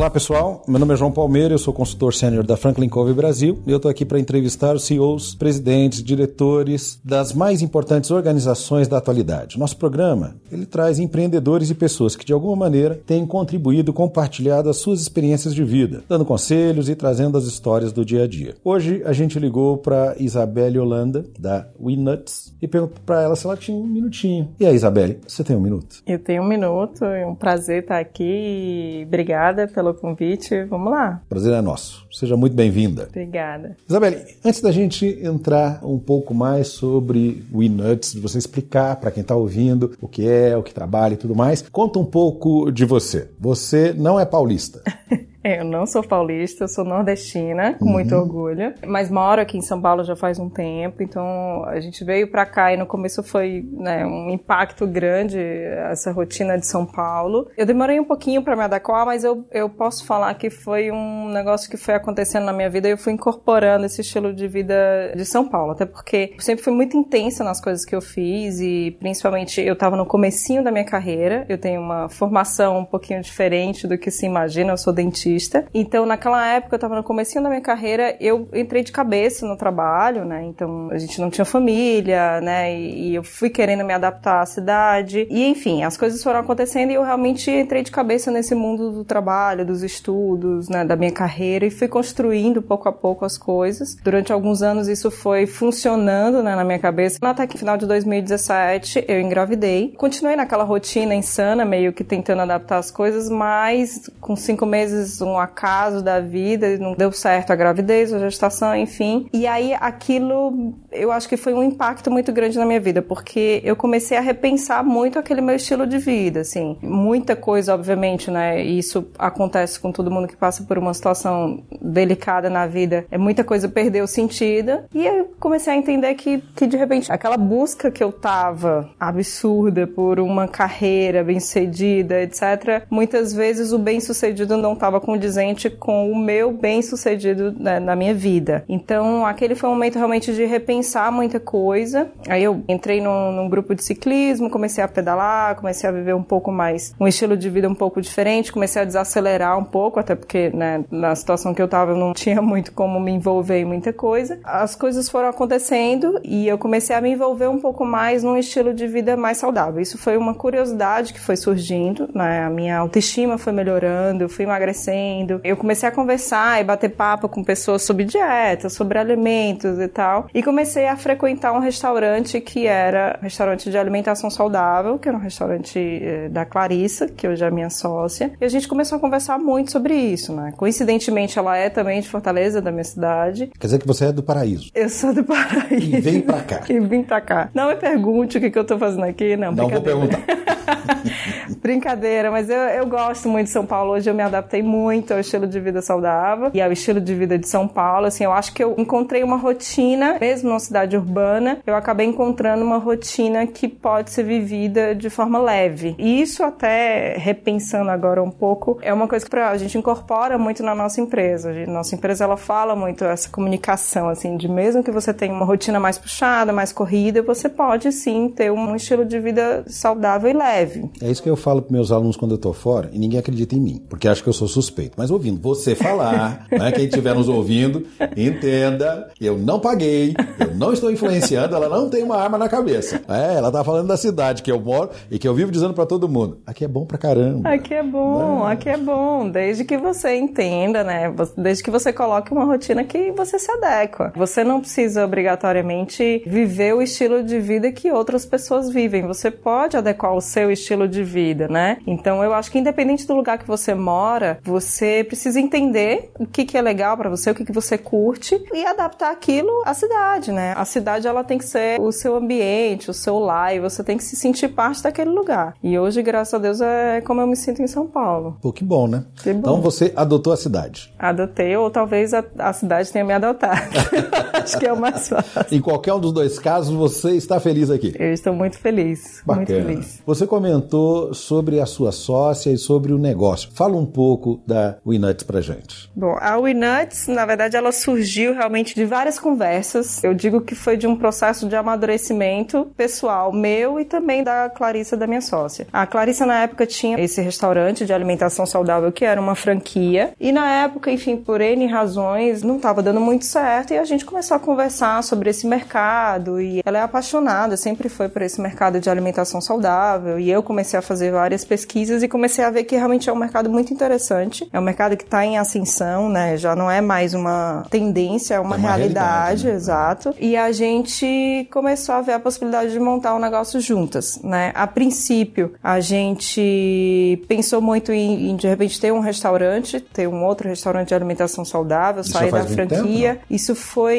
Olá pessoal, meu nome é João Palmeira, eu sou consultor sênior da Franklin Covey Brasil e eu estou aqui para entrevistar os CEOs, presidentes, diretores das mais importantes organizações da atualidade. Nosso programa ele traz empreendedores e pessoas que de alguma maneira têm contribuído, compartilhado as suas experiências de vida, dando conselhos e trazendo as histórias do dia a dia. Hoje a gente ligou para Isabelle Holanda da WeNuts e perguntou para ela se ela tinha um minutinho. E aí, Isabelle, você tem um minuto? Eu tenho um minuto, é um prazer estar aqui. Obrigada pelo pelo convite. Vamos lá. Prazer é nosso. Seja muito bem-vinda. Obrigada. Isabelle, antes da gente entrar um pouco mais sobre o Nuts, de você explicar para quem está ouvindo o que é, o que trabalha e tudo mais, conta um pouco de você. Você não é paulista. É, eu não sou paulista, eu sou nordestina, com uhum. muito orgulho. Mas moro aqui em São Paulo já faz um tempo, então a gente veio pra cá e no começo foi né, um impacto grande essa rotina de São Paulo. Eu demorei um pouquinho para me adequar, mas eu, eu posso falar que foi um negócio que foi acontecendo na minha vida e eu fui incorporando esse estilo de vida de São Paulo. Até porque eu sempre fui muito intensa nas coisas que eu fiz e principalmente eu tava no comecinho da minha carreira. Eu tenho uma formação um pouquinho diferente do que se imagina, eu sou dentista então, naquela época, eu estava no começo da minha carreira, eu entrei de cabeça no trabalho, né? Então, a gente não tinha família, né? E, e eu fui querendo me adaptar à cidade. E, enfim, as coisas foram acontecendo e eu realmente entrei de cabeça nesse mundo do trabalho, dos estudos, né? Da minha carreira e fui construindo pouco a pouco as coisas. Durante alguns anos, isso foi funcionando, né? Na minha cabeça. Até que final de 2017, eu engravidei. Continuei naquela rotina insana, meio que tentando adaptar as coisas, mas com cinco meses um acaso da vida, não deu certo a gravidez, a gestação, enfim. E aí aquilo, eu acho que foi um impacto muito grande na minha vida, porque eu comecei a repensar muito aquele meu estilo de vida, assim. Muita coisa, obviamente, né? Isso acontece com todo mundo que passa por uma situação delicada na vida. É muita coisa perdeu sentido. E eu comecei a entender que, que de repente, aquela busca que eu tava absurda por uma carreira bem-sucedida, etc., muitas vezes o bem-sucedido não tava com condizente com o meu bem-sucedido né, na minha vida. Então, aquele foi um momento realmente de repensar muita coisa. Aí eu entrei num, num grupo de ciclismo, comecei a pedalar, comecei a viver um pouco mais, um estilo de vida um pouco diferente, comecei a desacelerar um pouco, até porque, né, na situação que eu tava, eu não tinha muito como me envolver em muita coisa. As coisas foram acontecendo e eu comecei a me envolver um pouco mais num estilo de vida mais saudável. Isso foi uma curiosidade que foi surgindo, né? A minha autoestima foi melhorando, eu fui emagrecendo fazendo. Eu comecei a conversar e bater papo com pessoas sobre dieta, sobre alimentos e tal. E comecei a frequentar um restaurante que era um restaurante de alimentação saudável, que era um restaurante eh, da Clarissa, que hoje é minha sócia. E a gente começou a conversar muito sobre isso, né? Coincidentemente, ela é também de Fortaleza, da minha cidade. Quer dizer que você é do Paraíso. Eu sou do Paraíso. E vem pra cá. e vim pra cá. Não me pergunte o que, que eu tô fazendo aqui, não. Não vou perguntar. brincadeira, mas eu, eu gosto muito de São Paulo. Hoje eu me adaptei muito ao estilo de vida saudável e ao estilo de vida de São Paulo. Assim, eu acho que eu encontrei uma rotina, mesmo numa cidade urbana, eu acabei encontrando uma rotina que pode ser vivida de forma leve. E isso até repensando agora um pouco, é uma coisa que a gente incorpora muito na nossa empresa. A nossa empresa ela fala muito essa comunicação assim, de mesmo que você tenha uma rotina mais puxada, mais corrida, você pode sim ter um estilo de vida saudável e leve. É isso que eu falo para meus alunos quando eu tô fora e ninguém acredita em mim, porque acha que eu sou suspeito. Mas ouvindo você falar, né, quem estiver nos ouvindo, entenda, eu não paguei, eu não estou influenciando, ela não tem uma arma na cabeça. É, ela tá falando da cidade que eu moro e que eu vivo dizendo para todo mundo, aqui é bom pra caramba. Aqui é bom, né? aqui é bom, desde que você entenda, né, desde que você coloque uma rotina que você se adequa. Você não precisa obrigatoriamente viver o estilo de vida que outras pessoas vivem. Você pode adequar o seu estilo de vida, né? Então eu acho que independente do lugar que você mora, você Você precisa entender o que, que é legal para você, o que, que você curte e adaptar aquilo à cidade, né? A cidade ela tem que ser o seu ambiente, o seu lar, e você tem que se sentir parte daquele lugar. E hoje, graças a Deus, é como eu me sinto em São Paulo. Pô, que bom, né? Que bom. Então você adotou a cidade. Adotei, ou talvez a, a cidade tenha me adotado. Acho que é o mais fácil. Em qualquer um dos dois casos, você está feliz aqui. Eu estou muito feliz. Bacana. Muito feliz. Você comentou sobre a sua sócia e sobre o negócio. Fala um pouco da Winuts pra gente. Bom, a Winuts, na verdade, ela surgiu realmente de várias conversas. Eu digo que foi de um processo de amadurecimento pessoal meu e também da Clarissa, da minha sócia. A Clarissa, na época, tinha esse restaurante de alimentação saudável que era uma franquia. E na época, enfim, por N razões, não estava dando muito certo. E a gente começou a conversar sobre esse mercado. E ela é apaixonada, sempre foi por esse mercado de alimentação saudável. E eu comecei a fazer várias pesquisas e comecei a ver que realmente é um mercado muito interessante. É um mercado que está em ascensão, né? Já não é mais uma tendência, é uma, É uma realidade, realidade, né? exato. E a gente começou a ver a possibilidade de montar um negócio juntas, né? A princípio, a gente pensou muito em, em, de repente ter um restaurante, ter um outro restaurante de alimentação saudável, Isso sair da franquia. tempo, Isso foi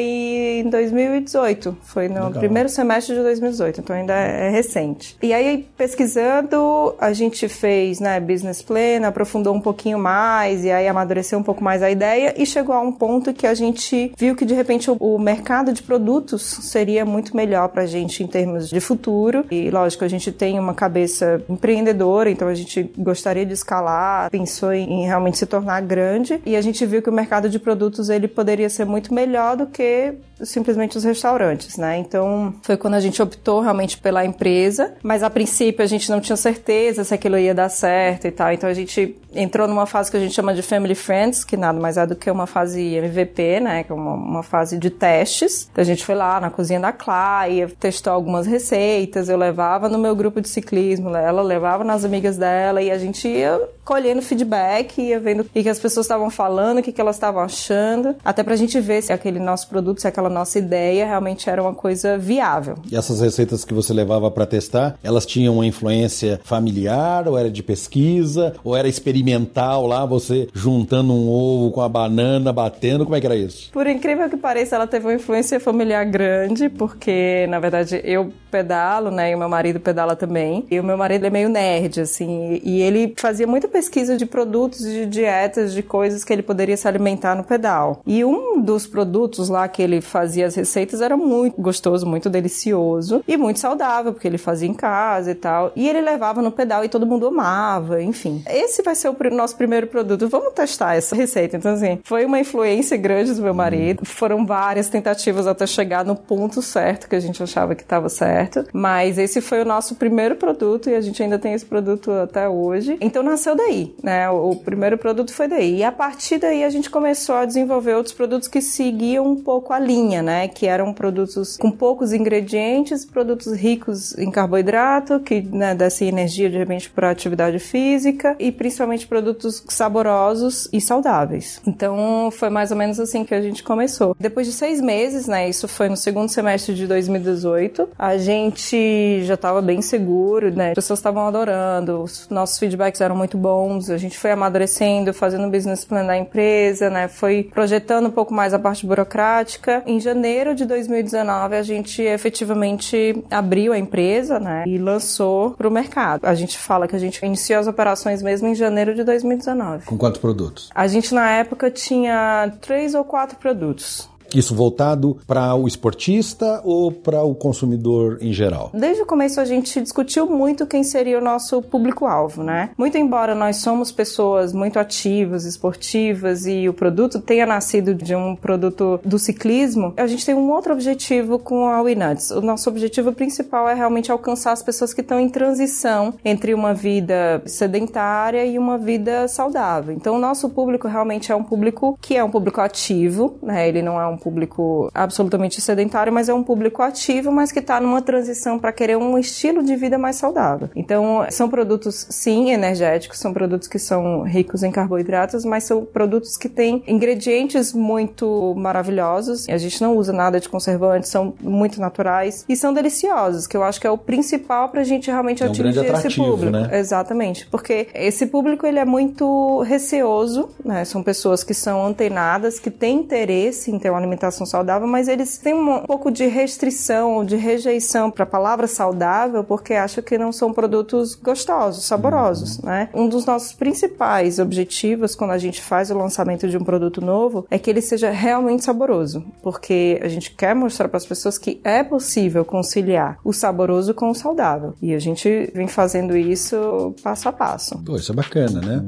em 2018, foi no Legal. primeiro semestre de 2018, então ainda é recente. E aí, pesquisando, a gente fez, né, business plan, aprofundou um pouquinho mais e aí amadureceu um pouco mais a ideia e chegou a um ponto que a gente viu que de repente o, o mercado de produtos seria muito melhor pra gente em termos de futuro. E lógico, a gente tem uma cabeça empreendedora, então a gente gostaria de escalar, pensou em, em realmente se tornar grande e a gente viu que o mercado de produtos ele poderia ser muito melhor do que simplesmente os restaurantes, né? Então foi quando a gente optou realmente pela empresa, mas a princípio a gente não tinha certeza se aquilo ia dar certo e tal. Então a gente entrou numa fase que a gente chama de Family Friends, que nada mais é do que uma fase MVP, né? Que é uma, uma fase de testes. Então a gente foi lá na cozinha da Clá, testou algumas receitas, eu levava no meu grupo de ciclismo, ela levava nas amigas dela e a gente ia colhendo feedback, ia vendo o que, as pessoas estavam falando, o que, elas estavam achando, até pra gente ver se aquele nosso produto, se aquela nossa ideia realmente era uma coisa viável. E essas receitas que você levava para testar, elas tinham uma influência familiar, ou era de pesquisa, ou era experimental lá, você juntando um ovo com a banana, batendo, como é que era isso? Por incrível que pareça, ela teve uma influência familiar grande, porque, na verdade, eu pedalo, né, e o meu marido pedala também. E o meu marido é meio nerd, assim, e ele fazia muita pesquisa de produtos, de dietas, de coisas que ele poderia se alimentar no pedal. E um dos produtos lá que ele fazia as receitas era muito gostoso, muito delicioso e muito saudável, porque ele fazia em casa e tal. E ele levava no pedal e todo mundo amava, enfim. Esse vai ser o nosso primeiro produto. Vamos testar essa receita. Então, assim, foi uma influência grande do meu marido. Foram várias tentativas até chegar no ponto certo que a gente achava que estava certo. Mas esse foi o nosso primeiro produto e a gente ainda tem esse produto até hoje. Então nasceu daí, né? O primeiro produto foi daí. E a partir daí a gente começou a desenvolver outros produtos que seguiam um pouco a linha, né? Que eram produtos com poucos ingredientes, produtos ricos em carboidrato, que né, dessem energia de repente para atividade física e principalmente produtos saborosos e saudáveis. Então foi mais ou menos assim que a gente começou. Depois de seis meses, né? Isso foi no segundo semestre de 2018. A gente já estava bem seguro, né? As pessoas estavam adorando, os nossos feedbacks eram muito bons. A gente foi amadurecendo, fazendo o business plan da empresa, né? Foi projetando um pouco mais a parte burocrática. Em janeiro de 2019, a gente efetivamente abriu a empresa, né? E lançou para o mercado. A gente fala que a gente iniciou as operações mesmo em janeiro de 2019. Com quantos produtos? A gente na época tinha três ou quatro produtos. Isso voltado para o esportista ou para o consumidor em geral? Desde o começo a gente discutiu muito quem seria o nosso público-alvo, né? Muito embora nós somos pessoas muito ativas, esportivas e o produto tenha nascido de um produto do ciclismo, a gente tem um outro objetivo com a Winuts. O nosso objetivo principal é realmente alcançar as pessoas que estão em transição entre uma vida sedentária e uma vida saudável. Então o nosso público realmente é um público que é um público ativo, né? Ele não é um público absolutamente sedentário, mas é um público ativo, mas que está numa transição para querer um estilo de vida mais saudável. Então, são produtos, sim, energéticos, são produtos que são ricos em carboidratos, mas são produtos que têm ingredientes muito maravilhosos. A gente não usa nada de conservante, são muito naturais e são deliciosos, que eu acho que é o principal para a gente realmente é um atingir esse público. Né? Exatamente, porque esse público ele é muito receoso, né? São pessoas que são antenadas, que têm interesse em ter uma alimentação saudável, mas eles têm um pouco de restrição, de rejeição para a palavra saudável, porque acham que não são produtos gostosos, saborosos, né? Um dos nossos principais objetivos quando a gente faz o lançamento de um produto novo é que ele seja realmente saboroso, porque a gente quer mostrar para as pessoas que é possível conciliar o saboroso com o saudável. E a gente vem fazendo isso passo a passo. Pô, isso é bacana, né?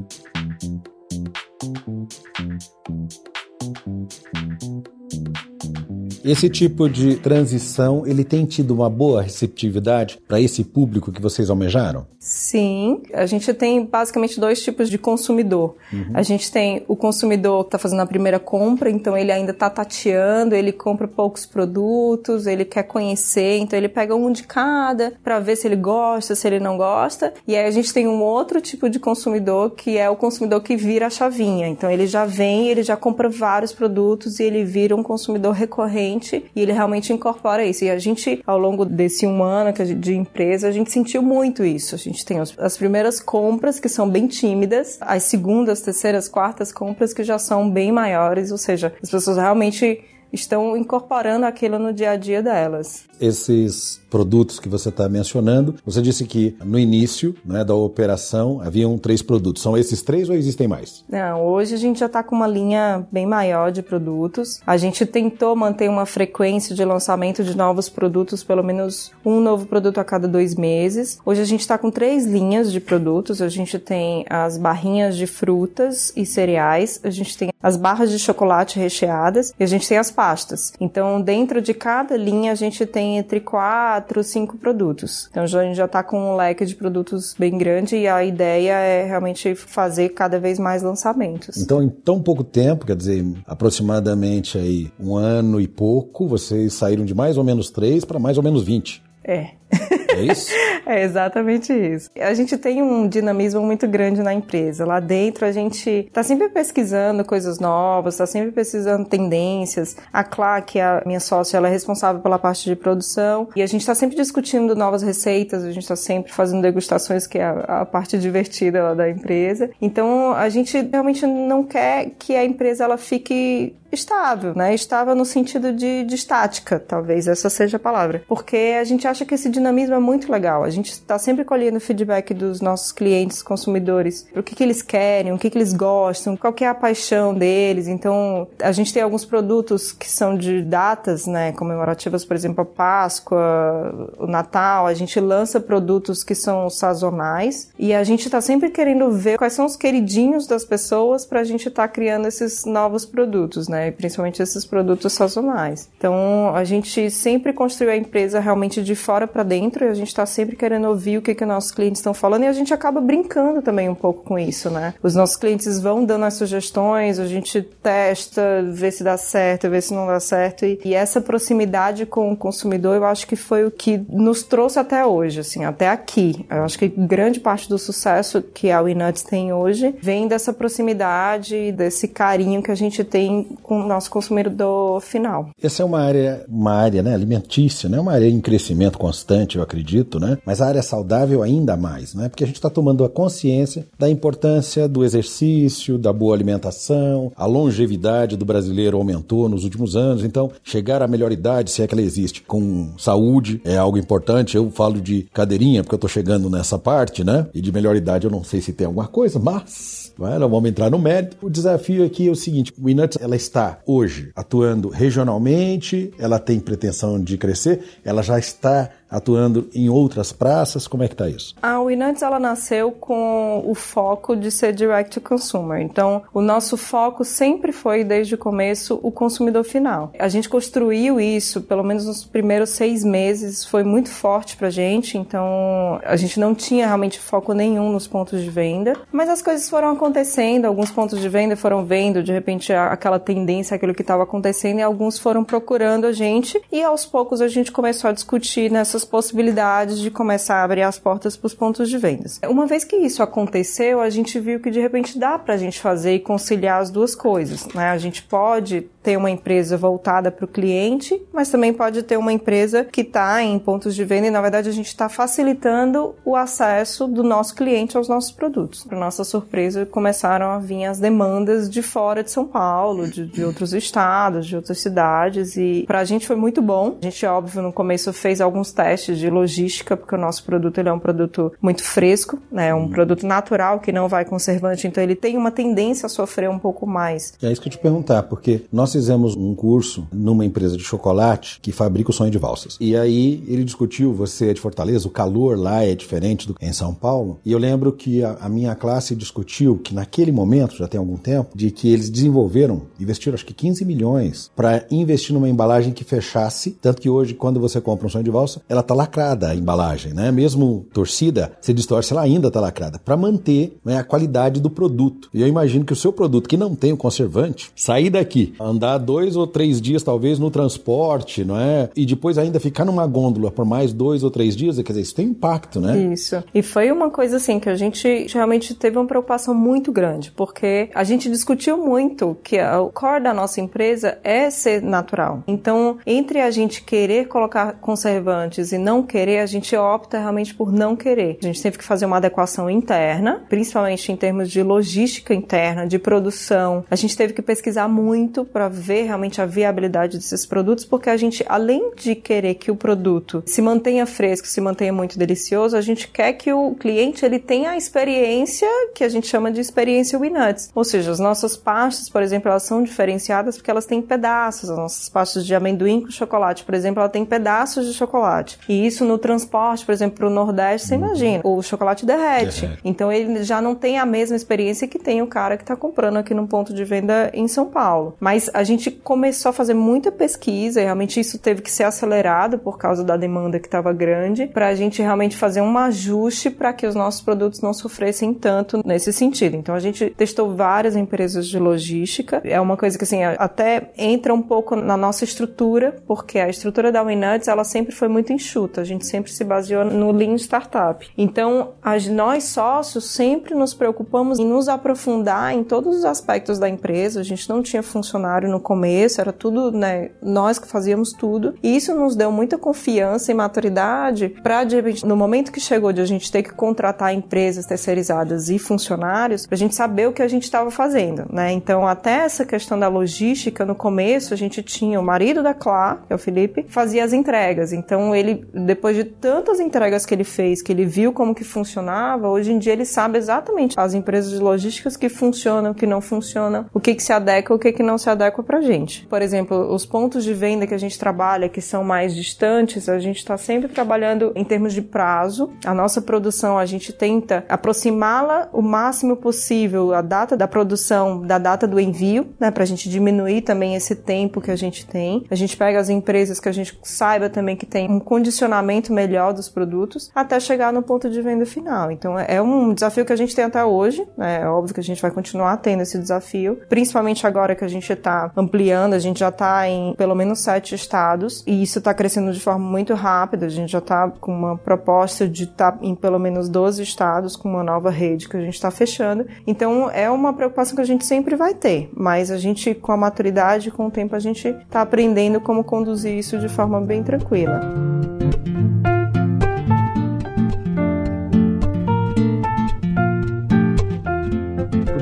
Esse tipo de transição, ele tem tido uma boa receptividade para esse público que vocês almejaram? Sim, a gente tem basicamente dois tipos de consumidor. Uhum. A gente tem o consumidor que está fazendo a primeira compra, então ele ainda está tateando, ele compra poucos produtos, ele quer conhecer, então ele pega um de cada para ver se ele gosta, se ele não gosta. E aí a gente tem um outro tipo de consumidor que é o consumidor que vira a chavinha. Então ele já vem, ele já compra vários produtos e ele vira um consumidor recorrente e ele realmente incorpora isso. E a gente, ao longo desse um ano de empresa, a gente sentiu muito isso. A gente tem as primeiras compras que são bem tímidas, as segundas, terceiras, quartas compras que já são bem maiores, ou seja, as pessoas realmente estão incorporando aquilo no dia a dia delas. Esses produtos que você está mencionando, você disse que no início né, da operação haviam três produtos. São esses três ou existem mais? Não, hoje a gente já está com uma linha bem maior de produtos. A gente tentou manter uma frequência de lançamento de novos produtos, pelo menos um novo produto a cada dois meses. Hoje a gente está com três linhas de produtos. A gente tem as barrinhas de frutas e cereais, a gente tem as barras de chocolate recheadas e a gente tem as pastas. Então, dentro de cada linha, a gente tem entre quatro, cinco produtos. Então, a gente já está com um leque de produtos bem grande e a ideia é realmente fazer cada vez mais lançamentos. Então, em tão pouco tempo, quer dizer, aproximadamente aí um ano e pouco, vocês saíram de mais ou menos três para mais ou menos 20. É. É isso? é exatamente isso. A gente tem um dinamismo muito grande na empresa. Lá dentro a gente está sempre pesquisando coisas novas, está sempre pesquisando tendências. A Clá, que é a minha sócia, ela é responsável pela parte de produção e a gente está sempre discutindo novas receitas, a gente está sempre fazendo degustações, que é a, a parte divertida da empresa. Então a gente realmente não quer que a empresa ela fique estável, né? Estável no sentido de, de estática, talvez essa seja a palavra. Porque a gente acha que esse dinamismo é muito legal. A gente está sempre colhendo feedback dos nossos clientes, consumidores, o que, que eles querem, o que, que eles gostam, qual que é a paixão deles. Então, a gente tem alguns produtos que são de datas, né? Comemorativas, por exemplo, a Páscoa, o Natal. A gente lança produtos que são sazonais e a gente está sempre querendo ver quais são os queridinhos das pessoas para a gente estar tá criando esses novos produtos, né? Principalmente esses produtos sazonais. Então, a gente sempre construiu a empresa realmente de fora para dentro gente está sempre querendo ouvir o que, que nossos clientes estão falando e a gente acaba brincando também um pouco com isso, né? Os nossos clientes vão dando as sugestões, a gente testa, vê se dá certo, vê se não dá certo e, e essa proximidade com o consumidor eu acho que foi o que nos trouxe até hoje, assim, até aqui. Eu acho que grande parte do sucesso que a Winuts tem hoje vem dessa proximidade, desse carinho que a gente tem com o nosso consumidor final. Essa é uma área, uma área né, alimentícia, né? uma área em crescimento constante, eu acredito, né? mas a área saudável ainda mais, né? porque a gente está tomando a consciência da importância do exercício, da boa alimentação, a longevidade do brasileiro aumentou nos últimos anos, então chegar à melhor idade, se é que ela existe, com saúde é algo importante. Eu falo de cadeirinha porque eu estou chegando nessa parte, né? E de melhor idade eu não sei se tem alguma coisa, mas não, não vamos entrar no mérito. O desafio aqui é o seguinte: o Inuts ela está hoje atuando regionalmente, ela tem pretensão de crescer, ela já está atuando em outras praças? Como é que está isso? A Winantes ela nasceu com o foco de ser direct to consumer. Então, o nosso foco sempre foi desde o começo o consumidor final. A gente construiu isso, pelo menos nos primeiros seis meses, foi muito forte para gente. Então, a gente não tinha realmente foco nenhum nos pontos de venda, mas as coisas foram acontecendo. Alguns pontos de venda foram vendo de repente aquela tendência, aquilo que estava acontecendo, e alguns foram procurando a gente. E aos poucos a gente começou a discutir nessas possibilidades de começar a abrir as portas para os pontos de vendas. Uma vez que isso aconteceu, a gente viu que de repente dá para a gente fazer e conciliar as duas coisas. Né? A gente pode ter uma empresa voltada para o cliente, mas também pode ter uma empresa que está em pontos de venda e, na verdade, a gente está facilitando o acesso do nosso cliente aos nossos produtos. Para nossa surpresa, começaram a vir as demandas de fora de São Paulo, de, de outros estados, de outras cidades, e para a gente foi muito bom. A gente, óbvio, no começo fez alguns testes de logística, porque o nosso produto ele é um produto muito fresco, né? um produto natural que não vai conservante, então ele tem uma tendência a sofrer um pouco mais. É isso que eu te perguntar, porque nós fizemos um curso numa empresa de chocolate que fabrica o sonho de valsas. E aí ele discutiu, você é de Fortaleza, o calor lá é diferente do que em São Paulo. E eu lembro que a, a minha classe discutiu que naquele momento, já tem algum tempo, de que eles desenvolveram, investiram acho que 15 milhões para investir numa embalagem que fechasse, tanto que hoje quando você compra um sonho de valsa, ela tá lacrada a embalagem, né? Mesmo torcida, você distorce, ela ainda tá lacrada, para manter né, a qualidade do produto. E eu imagino que o seu produto que não tem o conservante, sair daqui, andar andar dois ou três dias, talvez, no transporte, não é? E depois ainda ficar numa gôndola por mais dois ou três dias, quer dizer, isso tem impacto, né? Isso. E foi uma coisa assim que a gente realmente teve uma preocupação muito grande, porque a gente discutiu muito que o core da nossa empresa é ser natural. Então, entre a gente querer colocar conservantes e não querer, a gente opta realmente por não querer. A gente teve que fazer uma adequação interna, principalmente em termos de logística interna, de produção. A gente teve que pesquisar muito para ver realmente a viabilidade desses produtos, porque a gente, além de querer que o produto se mantenha fresco, se mantenha muito delicioso, a gente quer que o cliente ele tenha a experiência que a gente chama de experiência Winuts. Ou seja, as nossas pastas, por exemplo, elas são diferenciadas porque elas têm pedaços. As nossas pastas de amendoim com chocolate, por exemplo, ela tem pedaços de chocolate. E isso no transporte, por exemplo, para o Nordeste, você imagina, o chocolate derrete. Então ele já não tem a mesma experiência que tem o cara que está comprando aqui no ponto de venda em São Paulo. Mas a gente começou a fazer muita pesquisa realmente isso teve que ser acelerado por causa da demanda que estava grande, para a gente realmente fazer um ajuste para que os nossos produtos não sofressem tanto nesse sentido. Então a gente testou várias empresas de logística. É uma coisa que assim até entra um pouco na nossa estrutura, porque a estrutura da Winuts ela sempre foi muito enxuta. A gente sempre se baseou no Lean Startup. Então as, nós sócios sempre nos preocupamos em nos aprofundar em todos os aspectos da empresa. A gente não tinha funcionário no começo, era tudo, né, nós que fazíamos tudo. E isso nos deu muita confiança e maturidade para, no momento que chegou de a gente ter que contratar empresas terceirizadas e funcionários, a gente saber o que a gente estava fazendo, né? Então, até essa questão da logística, no começo, a gente tinha o marido da Clá, que é o Felipe, fazia as entregas. Então, ele, depois de tantas entregas que ele fez, que ele viu como que funcionava, hoje em dia ele sabe exatamente as empresas de logísticas que funcionam, que não funcionam, o que que se adequa, o que que não se adequa para gente. Por exemplo, os pontos de venda que a gente trabalha, que são mais distantes, a gente está sempre trabalhando em termos de prazo. A nossa produção, a gente tenta aproximá-la o máximo possível, a data da produção da data do envio, né, para a gente diminuir também esse tempo que a gente tem. A gente pega as empresas que a gente saiba também que tem um condicionamento melhor dos produtos até chegar no ponto de venda final. Então é um desafio que a gente tem até hoje, né? É óbvio que a gente vai continuar tendo esse desafio, principalmente agora que a gente está ampliando, a gente já está em pelo menos sete estados e isso está crescendo de forma muito rápida. A gente já está com uma proposta de estar tá em pelo menos 12 estados com uma nova rede que a gente está fechando. Então é uma preocupação que a gente sempre vai ter, mas a gente, com a maturidade, com o tempo, a gente está aprendendo como conduzir isso de forma bem tranquila.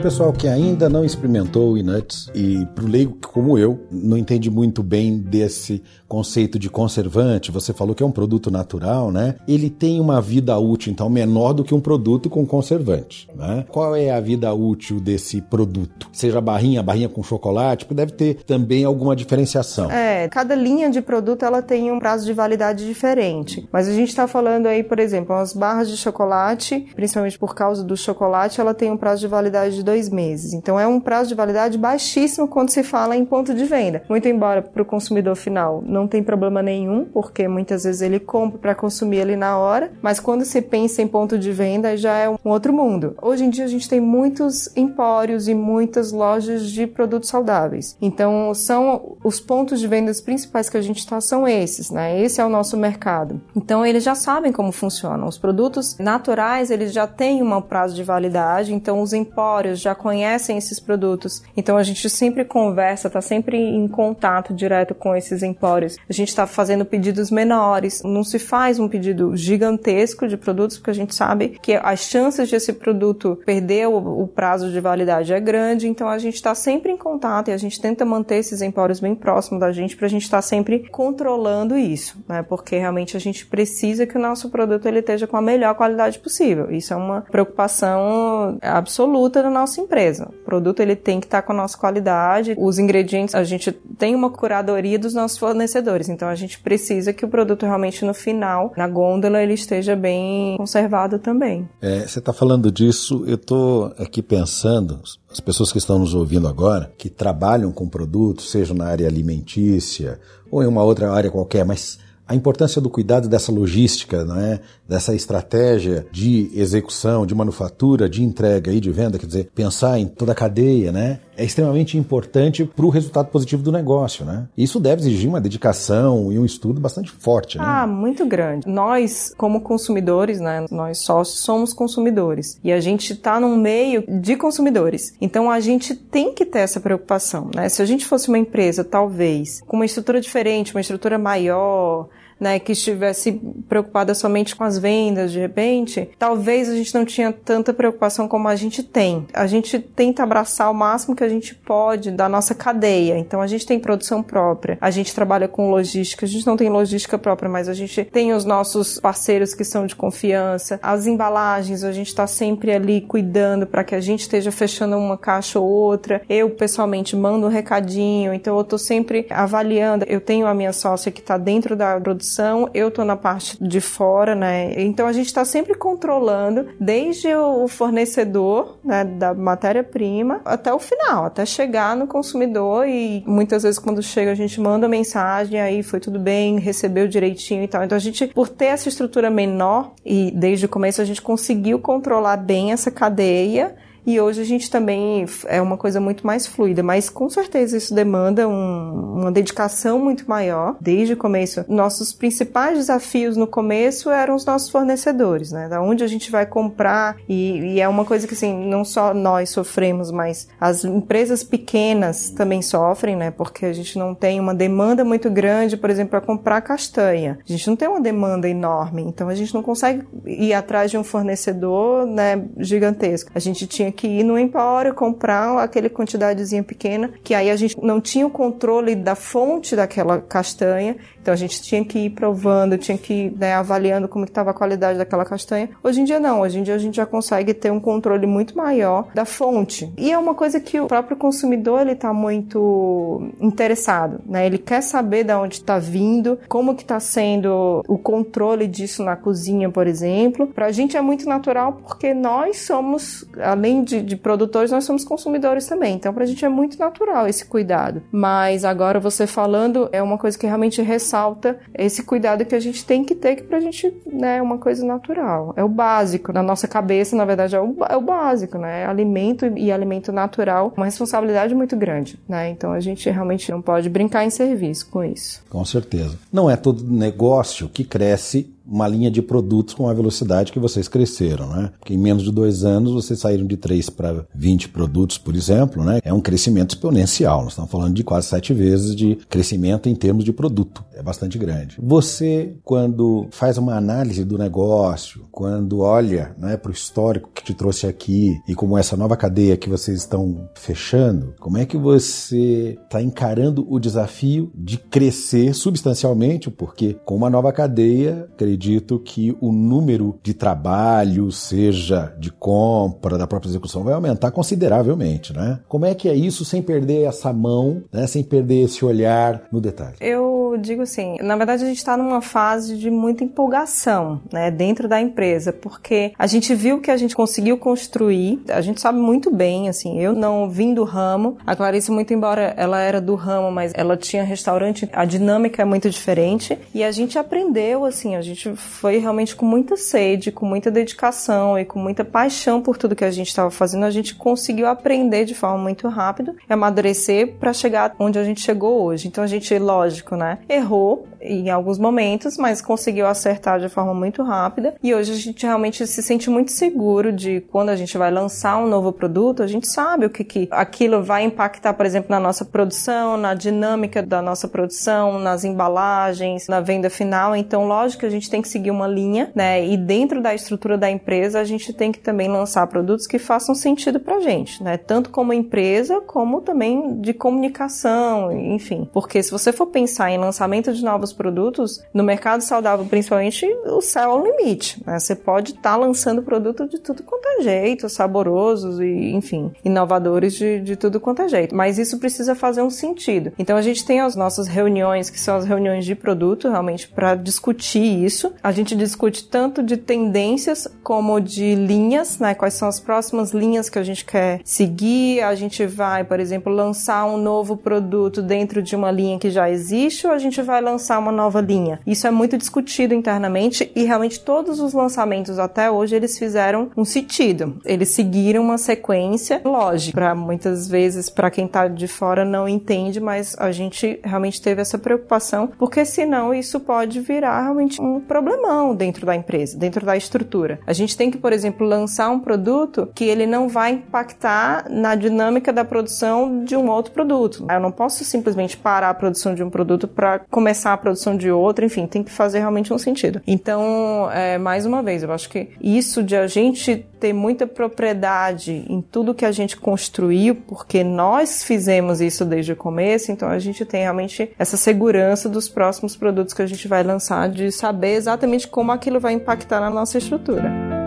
Pessoal que ainda não experimentou o Inuts e pro leigo como eu, não entende muito bem desse conceito de conservante, você falou que é um produto natural, né? Ele tem uma vida útil, então, menor do que um produto com conservante, né? Qual é a vida útil desse produto? Seja barrinha, barrinha com chocolate, deve ter também alguma diferenciação. É, cada linha de produto ela tem um prazo de validade diferente. Mas a gente está falando aí, por exemplo, as barras de chocolate, principalmente por causa do chocolate, ela tem um prazo de validade de dois meses. Então é um prazo de validade baixíssimo quando se fala em ponto de venda. Muito embora para o consumidor final não tem problema nenhum, porque muitas vezes ele compra para consumir ali na hora, mas quando se pensa em ponto de venda já é um outro mundo. Hoje em dia a gente tem muitos empórios e muitas lojas de produtos saudáveis. Então são os pontos de vendas principais que a gente está são esses, né? Esse é o nosso mercado. Então eles já sabem como funcionam. Os produtos naturais eles já têm um prazo de validade, então os empórios já conhecem esses produtos. Então a gente sempre conversa, está sempre em contato direto com esses empórios. A gente está fazendo pedidos menores, não se faz um pedido gigantesco de produtos porque a gente sabe que as chances de esse produto perder o, o prazo de validade é grande. Então a gente está sempre em contato e a gente tenta manter esses empórios bem próximos da gente para a gente estar tá sempre controlando isso, né? Porque realmente a gente precisa que o nosso produto ele esteja com a melhor qualidade possível. Isso é uma preocupação absoluta da nossa empresa. O produto ele tem que estar tá com a nossa qualidade. Os ingredientes, a gente tem uma curadoria dos nossos fornecedores, então a gente precisa que o produto realmente no final, na gôndola, ele esteja bem conservado também. É, você está falando disso, eu estou aqui pensando, as pessoas que estão nos ouvindo agora, que trabalham com produtos, seja na área alimentícia ou em uma outra área qualquer, mas a importância do cuidado dessa logística, não é? dessa estratégia de execução, de manufatura, de entrega e de venda, quer dizer, pensar em toda a cadeia, né? É extremamente importante para o resultado positivo do negócio, né? Isso deve exigir uma dedicação e um estudo bastante forte, né? Ah, muito grande. Nós, como consumidores, né? Nós sócios somos consumidores e a gente está num meio de consumidores. Então a gente tem que ter essa preocupação, né? Se a gente fosse uma empresa, talvez, com uma estrutura diferente, uma estrutura maior, né, que estivesse preocupada somente com as vendas, de repente, talvez a gente não tinha tanta preocupação como a gente tem. A gente tenta abraçar o máximo que a gente pode da nossa cadeia. Então a gente tem produção própria, a gente trabalha com logística, a gente não tem logística própria, mas a gente tem os nossos parceiros que são de confiança, as embalagens, a gente está sempre ali cuidando para que a gente esteja fechando uma caixa ou outra. Eu pessoalmente mando um recadinho, então eu estou sempre avaliando. Eu tenho a minha sócia que está dentro da produção produção, eu estou na parte de fora, né? Então a gente está sempre controlando desde o fornecedor né, da matéria-prima até o final, até chegar no consumidor e muitas vezes quando chega a gente manda mensagem, aí foi tudo bem, recebeu direitinho e tal. Então a gente, por ter essa estrutura menor e desde o começo a gente conseguiu controlar bem essa cadeia e hoje a gente também é uma coisa muito mais fluida, mas com certeza isso demanda um, uma dedicação muito maior desde o começo. Nossos principais desafios no começo eram os nossos fornecedores, né? Da onde a gente vai comprar e, e é uma coisa que assim não só nós sofremos, mas as empresas pequenas também sofrem, né? Porque a gente não tem uma demanda muito grande, por exemplo, para comprar castanha. A gente não tem uma demanda enorme, então a gente não consegue ir atrás de um fornecedor, né, gigantesco. A gente tinha que ir no empório comprar aquele quantidadezinha pequena, que aí a gente não tinha o controle da fonte daquela castanha, então a gente tinha que ir provando, tinha que ir né, avaliando como estava a qualidade daquela castanha. Hoje em dia não, hoje em dia a gente já consegue ter um controle muito maior da fonte. E é uma coisa que o próprio consumidor ele está muito interessado, né? Ele quer saber de onde está vindo, como que está sendo o controle disso na cozinha, por exemplo. Para a gente é muito natural porque nós somos, além de, de produtores, nós somos consumidores também. Então para a gente é muito natural esse cuidado. Mas agora você falando é uma coisa que realmente ressalta ressalta esse cuidado que a gente tem que ter, que pra gente né, é uma coisa natural. É o básico. Na nossa cabeça, na verdade, é o, é o básico, né? Alimento e alimento natural, uma responsabilidade muito grande, né? Então a gente realmente não pode brincar em serviço com isso. Com certeza. Não é todo negócio que cresce uma linha de produtos com a velocidade que vocês cresceram, né? Porque em menos de dois anos vocês saíram de 3 para 20 produtos, por exemplo, né? É um crescimento exponencial. Nós estamos falando de quase sete vezes de crescimento em termos de produto. É bastante grande. Você, quando faz uma análise do negócio, quando olha né, para o histórico que te trouxe aqui e como essa nova cadeia que vocês estão fechando, como é que você está encarando o desafio de crescer substancialmente? Porque com uma nova cadeia, acredito que o número de trabalho, seja de compra, da própria execução, vai aumentar consideravelmente, né? Como é que é isso sem perder essa mão, né? sem perder esse olhar no detalhe? Eu digo assim, na verdade a gente está numa fase de muita empolgação, né, dentro da empresa, porque a gente viu que a gente conseguiu construir, a gente sabe muito bem, assim, eu não vim do ramo, a Clarice, muito embora ela era do ramo, mas ela tinha restaurante, a dinâmica é muito diferente, e a gente aprendeu, assim, a gente foi realmente com muita sede, com muita dedicação e com muita paixão por tudo que a gente estava fazendo, a gente conseguiu aprender de forma muito rápida e amadurecer para chegar onde a gente chegou hoje. Então a gente, lógico, né, errou em alguns momentos, mas conseguiu acertar de forma muito rápida. E hoje a gente realmente se sente muito seguro de quando a gente vai lançar um novo produto, a gente sabe o que, que aquilo vai impactar, por exemplo, na nossa produção, na dinâmica da nossa produção, nas embalagens, na venda final. Então, lógico que a gente tem que seguir uma linha, né? E dentro da estrutura da empresa, a gente tem que também lançar produtos que façam sentido pra gente, né? Tanto como empresa, como também de comunicação, enfim. Porque se você for pensar em lançamento de novos produtos, no mercado saudável, principalmente, o céu é o limite. Né? Você pode estar tá lançando produto de tudo quanto é jeito, saborosos e, enfim, inovadores de, de tudo quanto é jeito. Mas isso precisa fazer um sentido. Então a gente tem as nossas reuniões, que são as reuniões de produto, realmente, para discutir isso. A gente discute tanto de tendências como de linhas, né? Quais são as próximas linhas que a gente quer seguir. A gente vai, por exemplo, lançar um novo produto dentro de uma linha que já existe ou a gente vai lançar uma nova linha. Isso é muito discutido internamente e realmente todos os lançamentos até hoje eles fizeram um sentido. Eles seguiram uma sequência lógica. Para muitas vezes para quem está de fora não entende, mas a gente realmente teve essa preocupação, porque senão isso pode virar realmente um problemão dentro da empresa, dentro da estrutura. A gente tem que, por exemplo, lançar um produto que ele não vai impactar na dinâmica da produção de um outro produto. Eu não posso simplesmente parar a produção de um produto para começar a produção de outro, enfim, tem que fazer realmente um sentido. Então, é, mais uma vez, eu acho que isso de a gente ter muita propriedade em tudo que a gente construiu, porque nós fizemos isso desde o começo, então a gente tem realmente essa segurança dos próximos produtos que a gente vai lançar, de saber exatamente como aquilo vai impactar na nossa estrutura.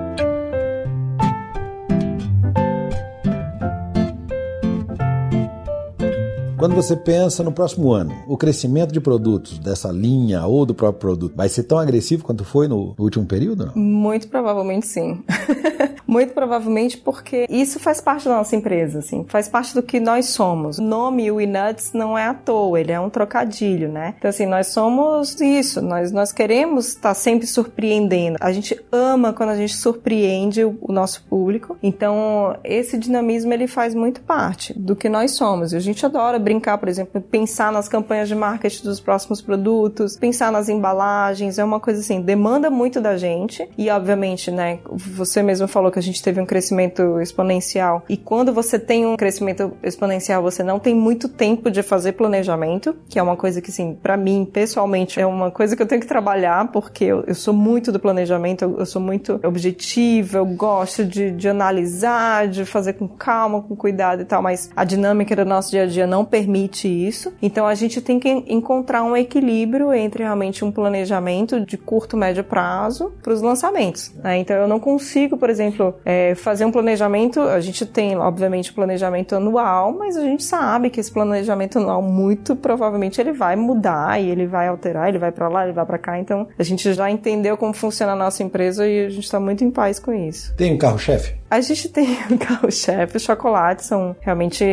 Quando você pensa no próximo ano, o crescimento de produtos dessa linha ou do próprio produto vai ser tão agressivo quanto foi no, último período? Não? Muito provavelmente sim. Muito provavelmente porque isso faz parte da nossa empresa, assim, faz parte do que nós somos. O nome Nuts não é à toa, ele é um trocadilho, né? Então, assim, nós somos isso, nós, nós queremos estar sempre surpreendendo. A gente ama quando a gente surpreende o, o nosso público. Então, esse dinamismo ele faz muito parte do que nós somos. E a gente adora brincar por exemplo, pensar nas campanhas de marketing dos próximos produtos, pensar nas embalagens, é uma coisa assim, demanda muito da gente. E obviamente, né, você mesmo falou que a gente teve um crescimento exponencial. E quando você tem um crescimento exponencial, você não tem muito tempo de fazer planejamento, que é uma coisa que, assim, para mim, pessoalmente, é uma coisa que eu tenho que trabalhar, porque eu, eu sou muito do planejamento, eu, eu, sou muito objetiva, eu gosto de, de analisar, de fazer com calma, com cuidado e tal, mas a dinâmica do nosso dia a dia não permite isso. Então a gente tem que encontrar um equilíbrio entre realmente um planejamento de curto, médio prazo para os lançamentos. Né? Então eu não consigo, por exemplo, é, fazer um planejamento. A gente tem, obviamente, planejamento anual, mas a gente sabe que esse planejamento anual muito provavelmente ele vai mudar e ele vai alterar, ele vai para lá, ele vai para cá. Então a gente já entendeu como funciona a nossa empresa e a gente está muito em paz com isso. Tem um carro-chefe? A gente tem um carro-chefe. Os chocolates são realmente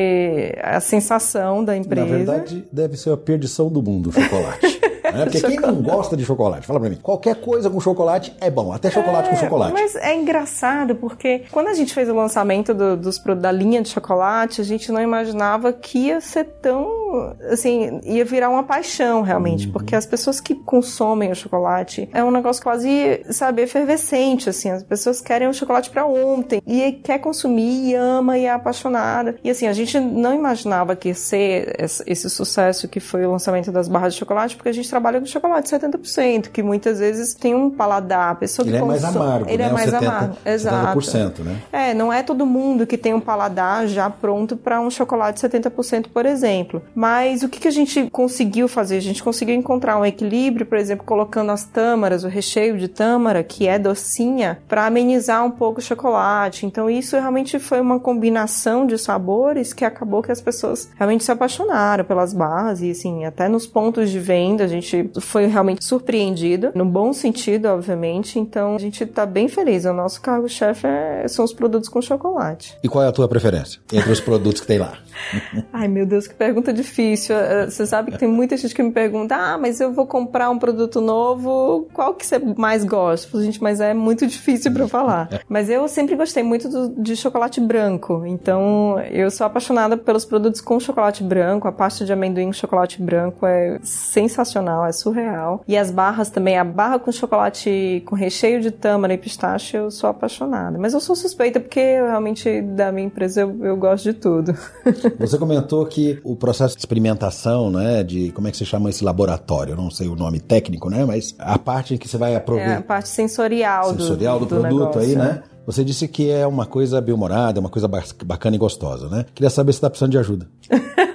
a sensação da empresa. Na verdade, deve ser a perdição do mundo o chocolate. Né? Porque quem não gosta de chocolate? Fala pra mim. Qualquer coisa com chocolate é bom, até chocolate é, com chocolate. Mas é engraçado porque quando a gente fez o lançamento do, dos, da linha de chocolate, a gente não imaginava que ia ser tão. Assim, ia virar uma paixão realmente. Uhum. Porque as pessoas que consomem o chocolate é um negócio quase, sabe, efervescente, assim. As pessoas querem o chocolate para ontem e quer consumir e ama e é apaixonada. E assim, a gente não imaginava que ia ser esse sucesso que foi o lançamento das barras de chocolate, porque a gente trabalha com chocolate 70%, que muitas vezes tem um paladar. A pessoa ele que é mais amargo, Ele né? é mais 70, amargo, exato. 70%, né? É, não é todo mundo que tem um paladar já pronto para um chocolate 70%, por exemplo. Mas o que, que a gente conseguiu fazer? A gente conseguiu encontrar um equilíbrio, por exemplo, colocando as tâmaras, o recheio de tâmara, que é docinha, para amenizar um pouco o chocolate. Então isso realmente foi uma combinação de sabores que acabou que as pessoas realmente se apaixonaram pelas barras e assim, até nos pontos de venda a gente foi realmente surpreendido, no bom sentido, obviamente. Então a gente tá bem feliz. O nosso cargo-chefe é, são os produtos com chocolate. E qual é a tua preferência entre os produtos que tem lá? Ai, meu Deus, que pergunta difícil. Eh, você sabe que tem muita gente que me pergunta: ah, mas eu vou comprar um produto novo, qual que você mais gosta? Gente, mas é muito difícil para falar. Mas eu sempre gostei muito do, de chocolate branco, então eu sou apaixonada pelos produtos com chocolate branco. A pasta de amendoim com chocolate branco é sensacional, é surreal. E as barras também, a barra com chocolate com recheio de tâmara e pistache, eu sou apaixonada. Mas eu sou suspeita porque realmente da minha empresa eu, eu gosto de tudo. Você comentou que o processo de experimentação, né, de como é que se chama esse laboratório, não sei o nome técnico, né, mas a parte em que você vai aproveitar. É a parte sensorial, sensorial do, do, do produto negócio, aí, né? É. Você disse que é uma coisa bem-humorada, uma coisa bacana e gostosa, né? Queria saber se está precisando de ajuda.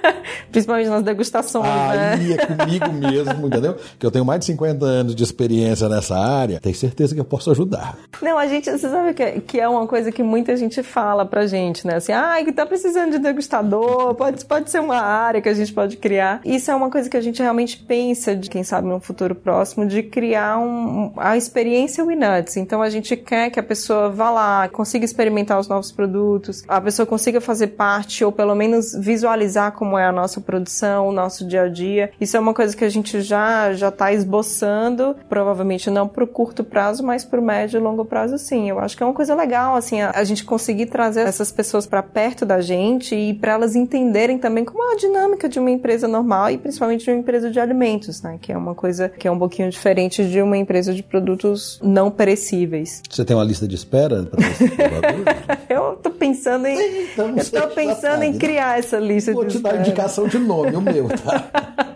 Principalmente nas degustações, né? Aí é comigo mesmo, entendeu? Que eu tenho mais de 50 anos de experiência nessa área, tenho certeza que eu posso ajudar. Não, a gente, você sabe que, é, que é uma coisa que muita gente fala pra gente, né? Assim, ah, que tá precisando de degustador, pode, pode ser uma área que a gente pode criar. Isso é uma coisa que a gente realmente pensa, de quem sabe no futuro próximo, de criar um, a experiência Winuts. Então a gente quer que a pessoa vá lá, consiga experimentar os novos produtos, a pessoa consiga fazer parte ou pelo menos visualizar como é a nossa produção, o nosso dia a dia. Isso é uma coisa que a gente já já está esboçando, provavelmente não para o curto prazo, mas para o médio e longo prazo sim. Eu acho que é uma coisa legal assim a, a gente conseguir trazer essas pessoas para perto da gente e para elas entenderem também como é a dinâmica de uma empresa normal e principalmente de uma empresa de alimentos, né? Que é uma coisa que é um pouquinho diferente de uma empresa de produtos não perecíveis. Você tem uma lista de espera para Eu tô pensando em então, eu tô pensando em criar essa lista Vou de te dar indicação de nome, o meu, tá?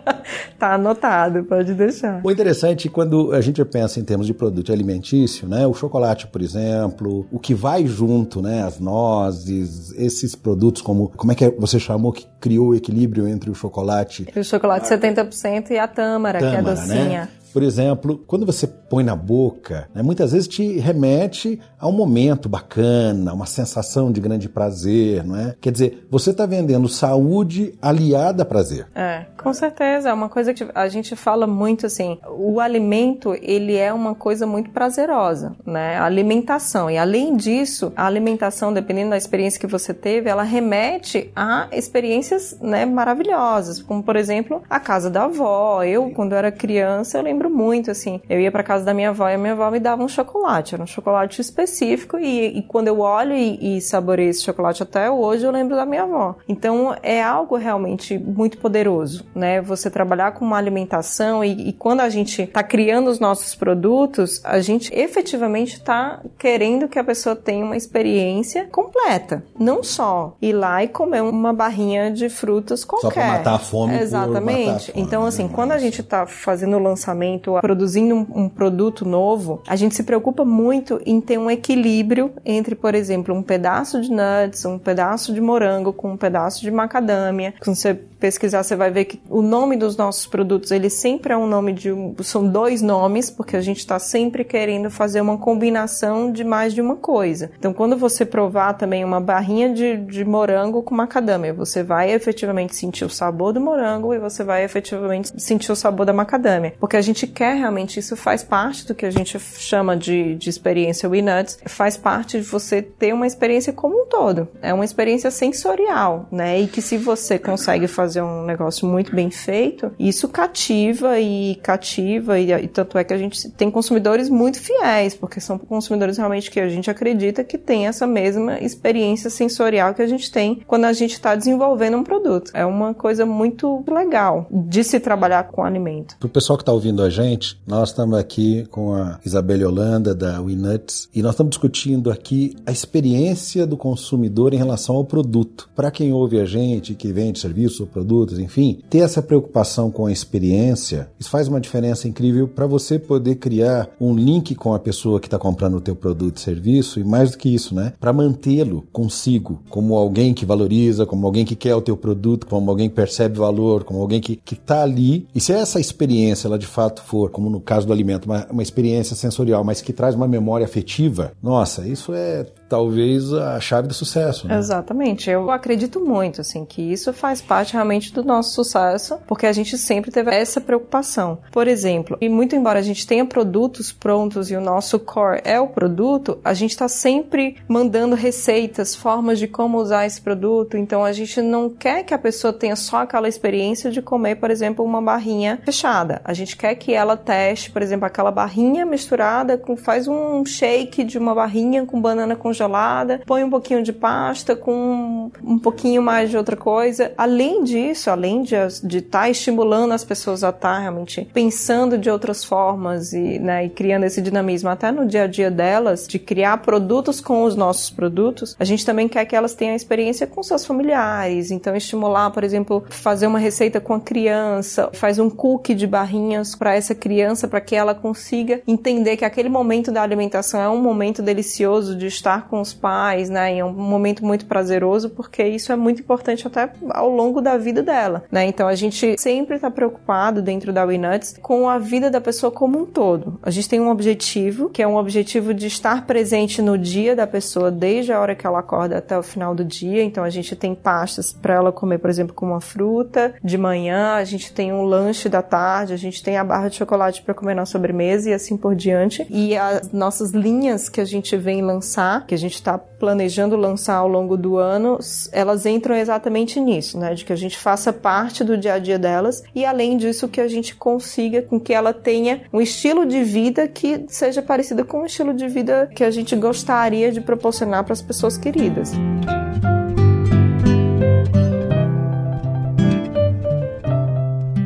tá anotado, pode deixar. O interessante quando a gente pensa em termos de produto alimentício, né? O chocolate, por exemplo, o que vai junto, né? As nozes, esses produtos como como é que você chamou que criou o equilíbrio entre o chocolate? O chocolate 70% e a tâmara, tâmara que é docinha. Né? Por exemplo, quando você põe na boca, né, muitas vezes te remete a um momento bacana, uma sensação de grande prazer, não é? Quer dizer, você está vendendo saúde aliada a prazer. É, com certeza. É uma coisa que a gente fala muito assim. O alimento, ele é uma coisa muito prazerosa, né? A alimentação. E além disso, a alimentação, dependendo da experiência que você teve, ela remete a experiências né, maravilhosas. Como, por exemplo, a casa da avó. Eu, quando era criança, eu lembro lembro muito, assim. Eu ia para casa da minha avó e a minha avó me dava um chocolate. Era um chocolate específico e, e quando eu olho e, e saboreio esse chocolate até hoje, eu lembro da minha avó. Então, é algo realmente muito poderoso, né? Você trabalhar com uma alimentação e, e quando a gente está criando os nossos produtos, a gente efetivamente está querendo que a pessoa tenha uma experiência completa. Não só ir lá e comer uma barrinha de frutas qualquer. Só para matar a fome. Exatamente. A fome, então, assim, né? quando a gente está fazendo o lançamento produzindo um, um produto novo, a gente se preocupa muito em ter um equilíbrio entre, por exemplo, um pedaço de nuts, um pedaço de morango com um pedaço de macadâmia. Quando você pesquisar, você vai ver que o nome dos nossos produtos, ele sempre é um nome de um, são dois nomes, porque a gente está sempre querendo fazer uma combinação de mais de uma coisa. Então, quando você provar também uma barrinha de, de morango com macadâmia, você vai efetivamente sentir o sabor do morango e você vai efetivamente sentir o sabor da macadâmia, porque a gente quer realmente, isso faz parte do que a gente chama de, de experiência WeNuts, faz parte de você ter uma experiência como um todo. É uma experiência sensorial, né? E que se você consegue fazer fazer um negócio muito bem feito, isso cativa e cativa, e, e tanto é que a gente tem consumidores muito fiéis, porque são consumidores realmente que a gente acredita que tem essa mesma experiência sensorial que a gente tem quando a gente está desenvolvendo um produto. É uma coisa muito legal de se trabalhar com alimento. Para o pessoal que está ouvindo a gente, nós estamos aqui com a Isabelle Holanda da WeNuts e nós estamos discutindo aqui a experiência do consumidor em relação ao produto. Para quem ouve a gente, que vende serviços ou produtos, enfim, ter essa preocupação com a experiência, isso faz uma diferença incrível para você poder criar um link com a pessoa que está comprando o teu produto e serviço e mais do que isso, né? Para mantê-lo consigo como alguém que valoriza, como alguém que quer o teu produto, como alguém que percebe valor, como alguém que está ali. E se essa experiência ela de fato for, como no caso do alimento, uma, uma experiência sensorial, mas que traz uma memória afetiva, nossa, isso é talvez a chave do sucesso. Né? Exatamente. Eu acredito muito, assim, que isso faz parte realmente do nosso sucesso, porque a gente sempre teve essa preocupação. Por exemplo, e muito embora a gente tenha produtos prontos e o nosso core é o produto, a gente está sempre mandando receitas, formas de como usar esse produto. Então a gente não quer que a pessoa tenha só aquela experiência de comer, por exemplo, uma barrinha fechada. A gente quer que ela teste, por exemplo, aquela barrinha misturada com faz um shake de uma barrinha com banana congelada põe um pouquinho de pasta com um pouquinho mais de outra coisa. Além disso, além de estar tá estimulando as pessoas a estar tá realmente pensando de outras formas e, né, e criando esse dinamismo até no dia a dia delas, de criar produtos com os nossos produtos, a gente também quer que elas tenham experiência com seus familiares. Então, estimular, por exemplo, fazer uma receita com a criança, faz um cookie de barrinhas para essa criança, para que ela consiga entender que aquele momento da alimentação é um momento delicioso de estar com os pais, né? E é um momento muito prazeroso, porque isso é muito importante até ao longo da vida dela, né? Então a gente sempre está preocupado dentro da WeNuts com a vida da pessoa como um todo. A gente tem um objetivo, que é um objetivo de estar presente no dia da pessoa, desde a hora que ela acorda até o final do dia. Então a gente tem pastas para ela comer, por exemplo, com uma fruta de manhã, a gente tem um lanche da tarde, a gente tem a barra de chocolate para comer na sobremesa e assim por diante. E as nossas linhas que a gente vem lançar, que a gente está planejando lançar ao longo do ano, elas entram exatamente nisso, né? De que a gente faça parte do dia a dia delas e, além disso, que a gente consiga com que ela tenha um estilo de vida que seja parecido com o estilo de vida que a gente gostaria de proporcionar para as pessoas queridas.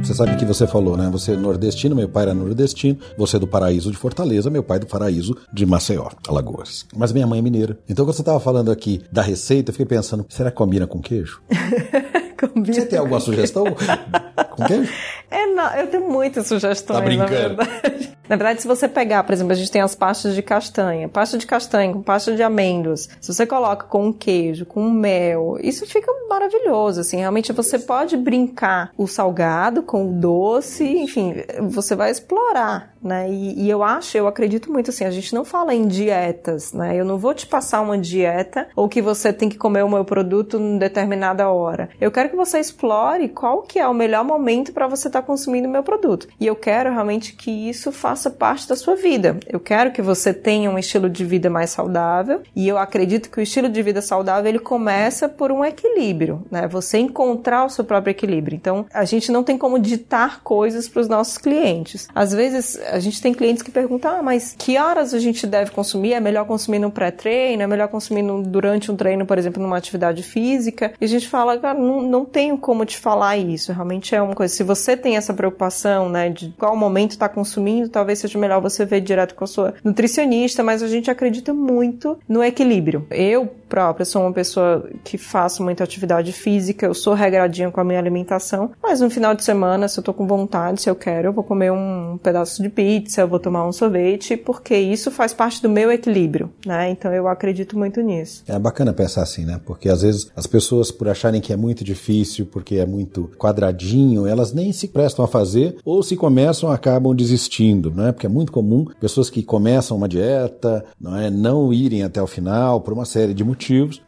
Você sabe que você falou, né? Você é nordestino, meu pai era nordestino, você é do paraíso de Fortaleza, meu pai é do paraíso de Maceió, Alagoas. Mas minha mãe é mineira. Então, quando você estava falando aqui da receita, eu fiquei pensando, será que combina com queijo? combina você tem alguma sugestão? com queijo? É, não, eu tenho muitas sugestões, tá brincando. na verdade. Na verdade, se você pegar, por exemplo, a gente tem as pastas de castanha, pasta de castanha com pasta de amêndoas. Se você coloca com um queijo, com mel, isso fica maravilhoso, assim. Realmente você pode brincar o salgado com o doce, enfim, você vai explorar né? E, e, eu acho, eu acredito muito assim, a gente não fala em dietas, né? Eu não vou te passar uma dieta ou que você tem que comer o meu produto em determinada hora. Eu quero que você explore qual que é o melhor momento para você estar tá consumindo o meu produto. E eu quero realmente que isso faça parte da sua vida. Eu quero que você tenha um estilo de vida mais saudável e eu acredito que o estilo de vida saudável ele começa por um equilíbrio, né? Você encontrar o seu próprio equilíbrio. Então, a gente não tem como ditar coisas para os nossos clientes. Às vezes a gente tem clientes que perguntam, ah, mas que horas a gente deve consumir? É melhor consumir no pré-treino? É melhor consumir no, durante um treino, por exemplo, numa atividade física? E a gente fala, cara, não, não tenho como te falar isso. Realmente é uma coisa. Se você tem essa preocupação, né, de qual momento está consumindo, talvez seja melhor você ver direto com a sua nutricionista, mas a gente acredita muito no equilíbrio. Eu, própria sou uma pessoa que faço muita atividade física, eu sou regradinha com a minha alimentação, mas no final de semana, se eu tô com vontade, se eu quero, eu vou comer um pedaço de pizza, eu vou tomar um sorvete, porque isso faz parte do meu equilíbrio, né? Então eu acredito muito nisso. É bacana pensar assim, né? Porque às vezes as pessoas, por acharem que é muito difícil, porque é muito quadradinho, elas nem se prestam a fazer, ou se começam, acabam desistindo, né? Porque é muito comum pessoas que começam uma dieta, não é, não irem até o final por uma série de motivos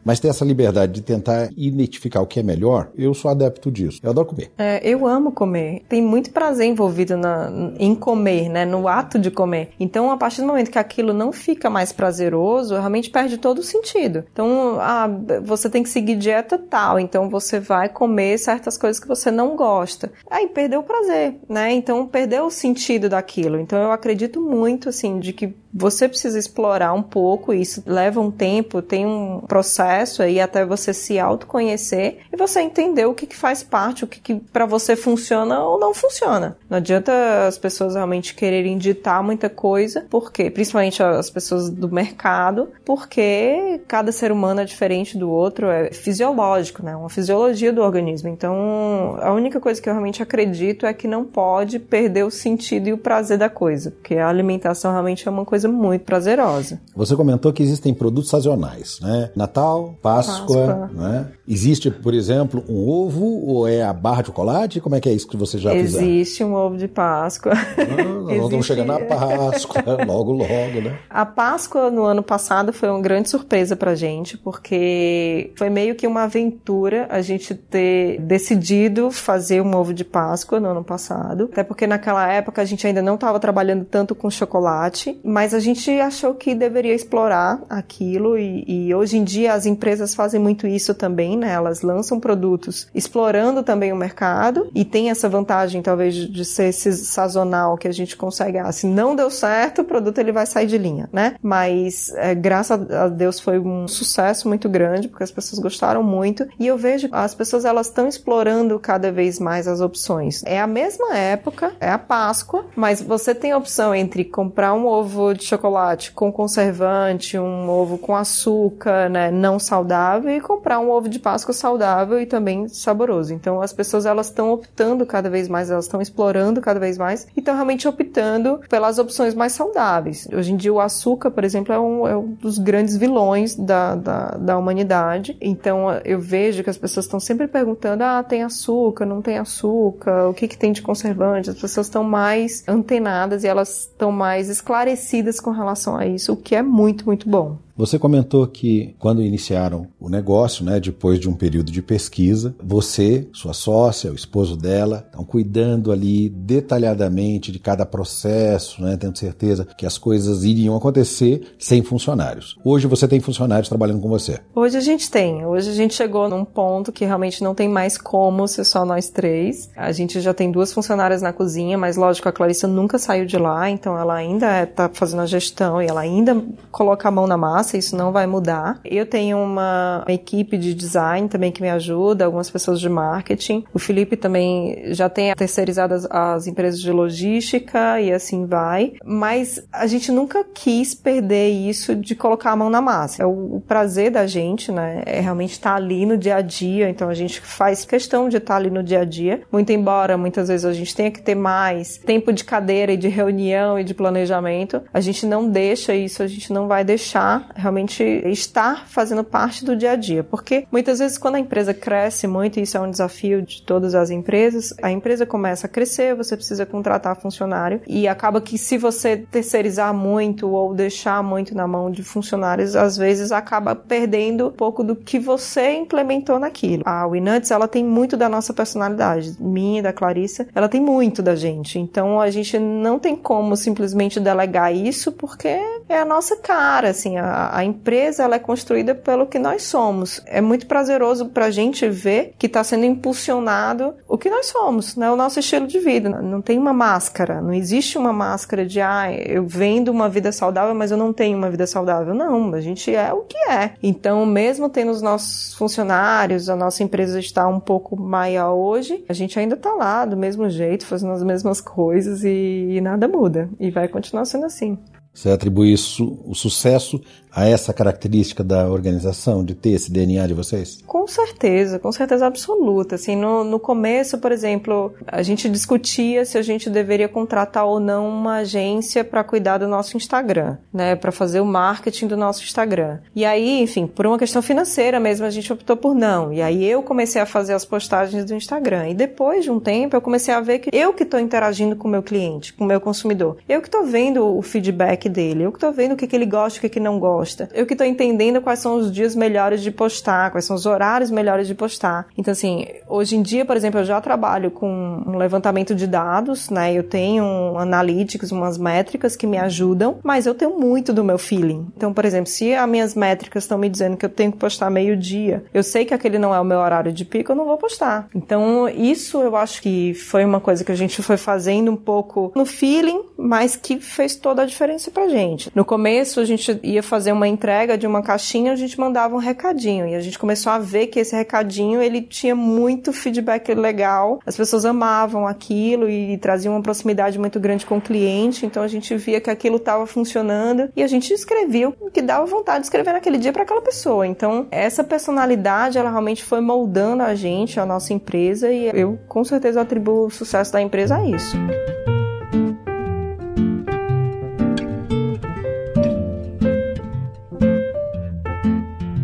mas ter essa liberdade de tentar identificar o que é melhor, eu sou adepto disso. Eu adoro comer. É, eu amo comer. Tem muito prazer envolvido na, em comer, né? No ato de comer. Então, a partir do momento que aquilo não fica mais prazeroso, realmente perde todo o sentido. Então, ah, você tem que seguir dieta tal, então você vai comer certas coisas que você não gosta. Aí perdeu o prazer, né? Então, perdeu o sentido daquilo. Então, eu acredito muito, assim, de que você precisa explorar um pouco, isso leva um tempo, tem um processo aí até você se autoconhecer e você entender o que, que faz parte, o que, que para você funciona ou não funciona. Não adianta as pessoas realmente quererem ditar muita coisa, porque principalmente as pessoas do mercado, porque cada ser humano é diferente do outro, é fisiológico, né? Uma fisiologia do organismo. Então, a única coisa que eu realmente acredito é que não pode perder o sentido e o prazer da coisa, porque a alimentação realmente é uma coisa muito prazerosa. Você comentou que existem produtos sazonais, né? Natal, Páscoa, Páscoa. Né? Existe, por exemplo, um ovo ou é a barra de chocolate? Como é que é isso que você já fez? Existe um ovo de Páscoa. Ah, nós vamos chegar na Páscoa, logo, logo, né? A Páscoa no ano passado foi uma grande surpresa pra gente, porque foi meio que uma aventura a gente ter decidido fazer um ovo de Páscoa no ano passado. Até porque naquela época a gente ainda não estava trabalhando tanto com chocolate, mas mas a gente achou que deveria explorar aquilo e, e, hoje em dia as empresas fazem muito isso também, né? Elas lançam produtos explorando também o mercado e tem essa vantagem talvez de ser sazonal que a gente consegue, ah, se não deu certo, o produto ele vai sair de linha, né? Mas é, graças a Deus foi um sucesso muito grande porque as pessoas gostaram muito e eu vejo as pessoas elas estão explorando cada vez mais as opções. É a mesma época, é a Páscoa, mas você tem a opção entre comprar um ovo de chocolate com conservante, um ovo com açúcar, né, não saudável e comprar um ovo de Páscoa saudável e também saboroso. Então as pessoas elas estão optando cada vez mais, elas estão explorando cada vez mais e estão realmente optando pelas opções mais saudáveis. Hoje em dia o açúcar, por exemplo, é um, é um dos grandes vilões da, da, da humanidade. Então eu vejo que as pessoas estão sempre perguntando: ah, tem açúcar, não tem açúcar, o que, que tem de conservante? As pessoas estão mais antenadas e elas estão mais esclarecidas com relação a isso, o que é muito, muito bom. Você comentou que quando iniciaram o negócio, né, depois de um período de pesquisa, você, sua sócia, o esposo dela, estão cuidando ali detalhadamente de cada processo, né, tendo certeza que as coisas iriam acontecer sem funcionários. Hoje você tem funcionários trabalhando com você? Hoje a gente tem. Hoje a gente chegou num ponto que realmente não tem mais como ser só nós três. A gente já tem duas funcionárias na cozinha, mas lógico, a Clarissa nunca saiu de lá, então ela ainda está fazendo a gestão e ela ainda coloca a mão na massa isso não vai mudar. Eu tenho uma, equipe de design também que me ajuda, algumas pessoas de marketing. O Felipe também já tem terceirizado as, as empresas de logística e assim vai. Mas a gente nunca quis perder isso de colocar a mão na massa. É o, o prazer da gente, né? É realmente estar ali no dia a dia. Então a gente faz questão de estar ali no dia a dia. Muito embora muitas vezes a gente tenha que ter mais tempo de cadeira e de reunião e de planejamento, a gente não deixa isso, a gente não vai deixar realmente estar fazendo parte do dia a dia. Porque muitas vezes quando a empresa cresce muito, e isso é um desafio de todas as empresas, a empresa começa a crescer, você precisa contratar funcionário e acaba que se você terceirizar muito ou deixar muito na mão de funcionários, às vezes acaba perdendo um pouco do que você implementou naquilo. A Winuts, ela tem muito da nossa personalidade, minha da Clarissa, ela tem muito da gente. Então a gente não tem como simplesmente delegar isso porque é a nossa cara, assim, a, a empresa ela é construída pelo que nós somos. É muito prazeroso para a gente ver que está sendo impulsionado o que nós somos, né? o nosso estilo de vida. Não tem uma máscara, não existe uma máscara de ah, eu vendo uma vida saudável, mas eu não tenho uma vida saudável. Não, a gente é o que é. Então, mesmo tendo os nossos funcionários, a nossa empresa está um pouco maior hoje, a gente ainda está lá do mesmo jeito, fazendo as mesmas coisas e, e nada muda. E vai continuar sendo assim. Você atribui isso, o sucesso a essa característica da organização, de ter esse DNA de vocês? Com certeza, com certeza absoluta. Assim, no, no começo, por exemplo, a gente discutia se a gente deveria contratar ou não uma agência para cuidar do nosso Instagram, né, para fazer o marketing do nosso Instagram. E aí, enfim, por uma questão financeira mesmo, a gente optou por não. E aí eu comecei a fazer as postagens do Instagram. E depois de um tempo, eu comecei a ver que eu que estou interagindo com o meu cliente, com o meu consumidor. Eu que estou vendo o feedback dele. Eu que tô vendo o que, que ele gosta, o que, que não gosta. Eu que tô entendendo quais são os dias melhores de postar, quais são os horários melhores de postar. Então, assim, hoje em dia, por exemplo, eu já trabalho com um levantamento de dados, né? Eu tenho um analytics, umas métricas que me ajudam, mas eu tenho muito do meu feeling. Então, por exemplo, se as minhas métricas estão me dizendo que eu tenho que postar meio-dia, eu sei que aquele não é o meu horário de pico, eu não vou postar. Então, isso eu acho que foi uma coisa que a gente foi fazendo um pouco no feeling, mas que fez toda a diferença pra gente. No começo, a gente ia fazer uma entrega de uma caixinha, a gente mandava um recadinho e a gente começou a ver que esse recadinho ele tinha muito feedback legal. As pessoas amavam aquilo e traziam uma proximidade muito grande com o cliente, então a gente via que aquilo estava funcionando e a gente escrevia o que dava vontade de escrever naquele dia para aquela pessoa. Então, essa personalidade, ela realmente foi moldando a gente, a nossa empresa, e eu com certeza atribuo o sucesso da empresa a isso.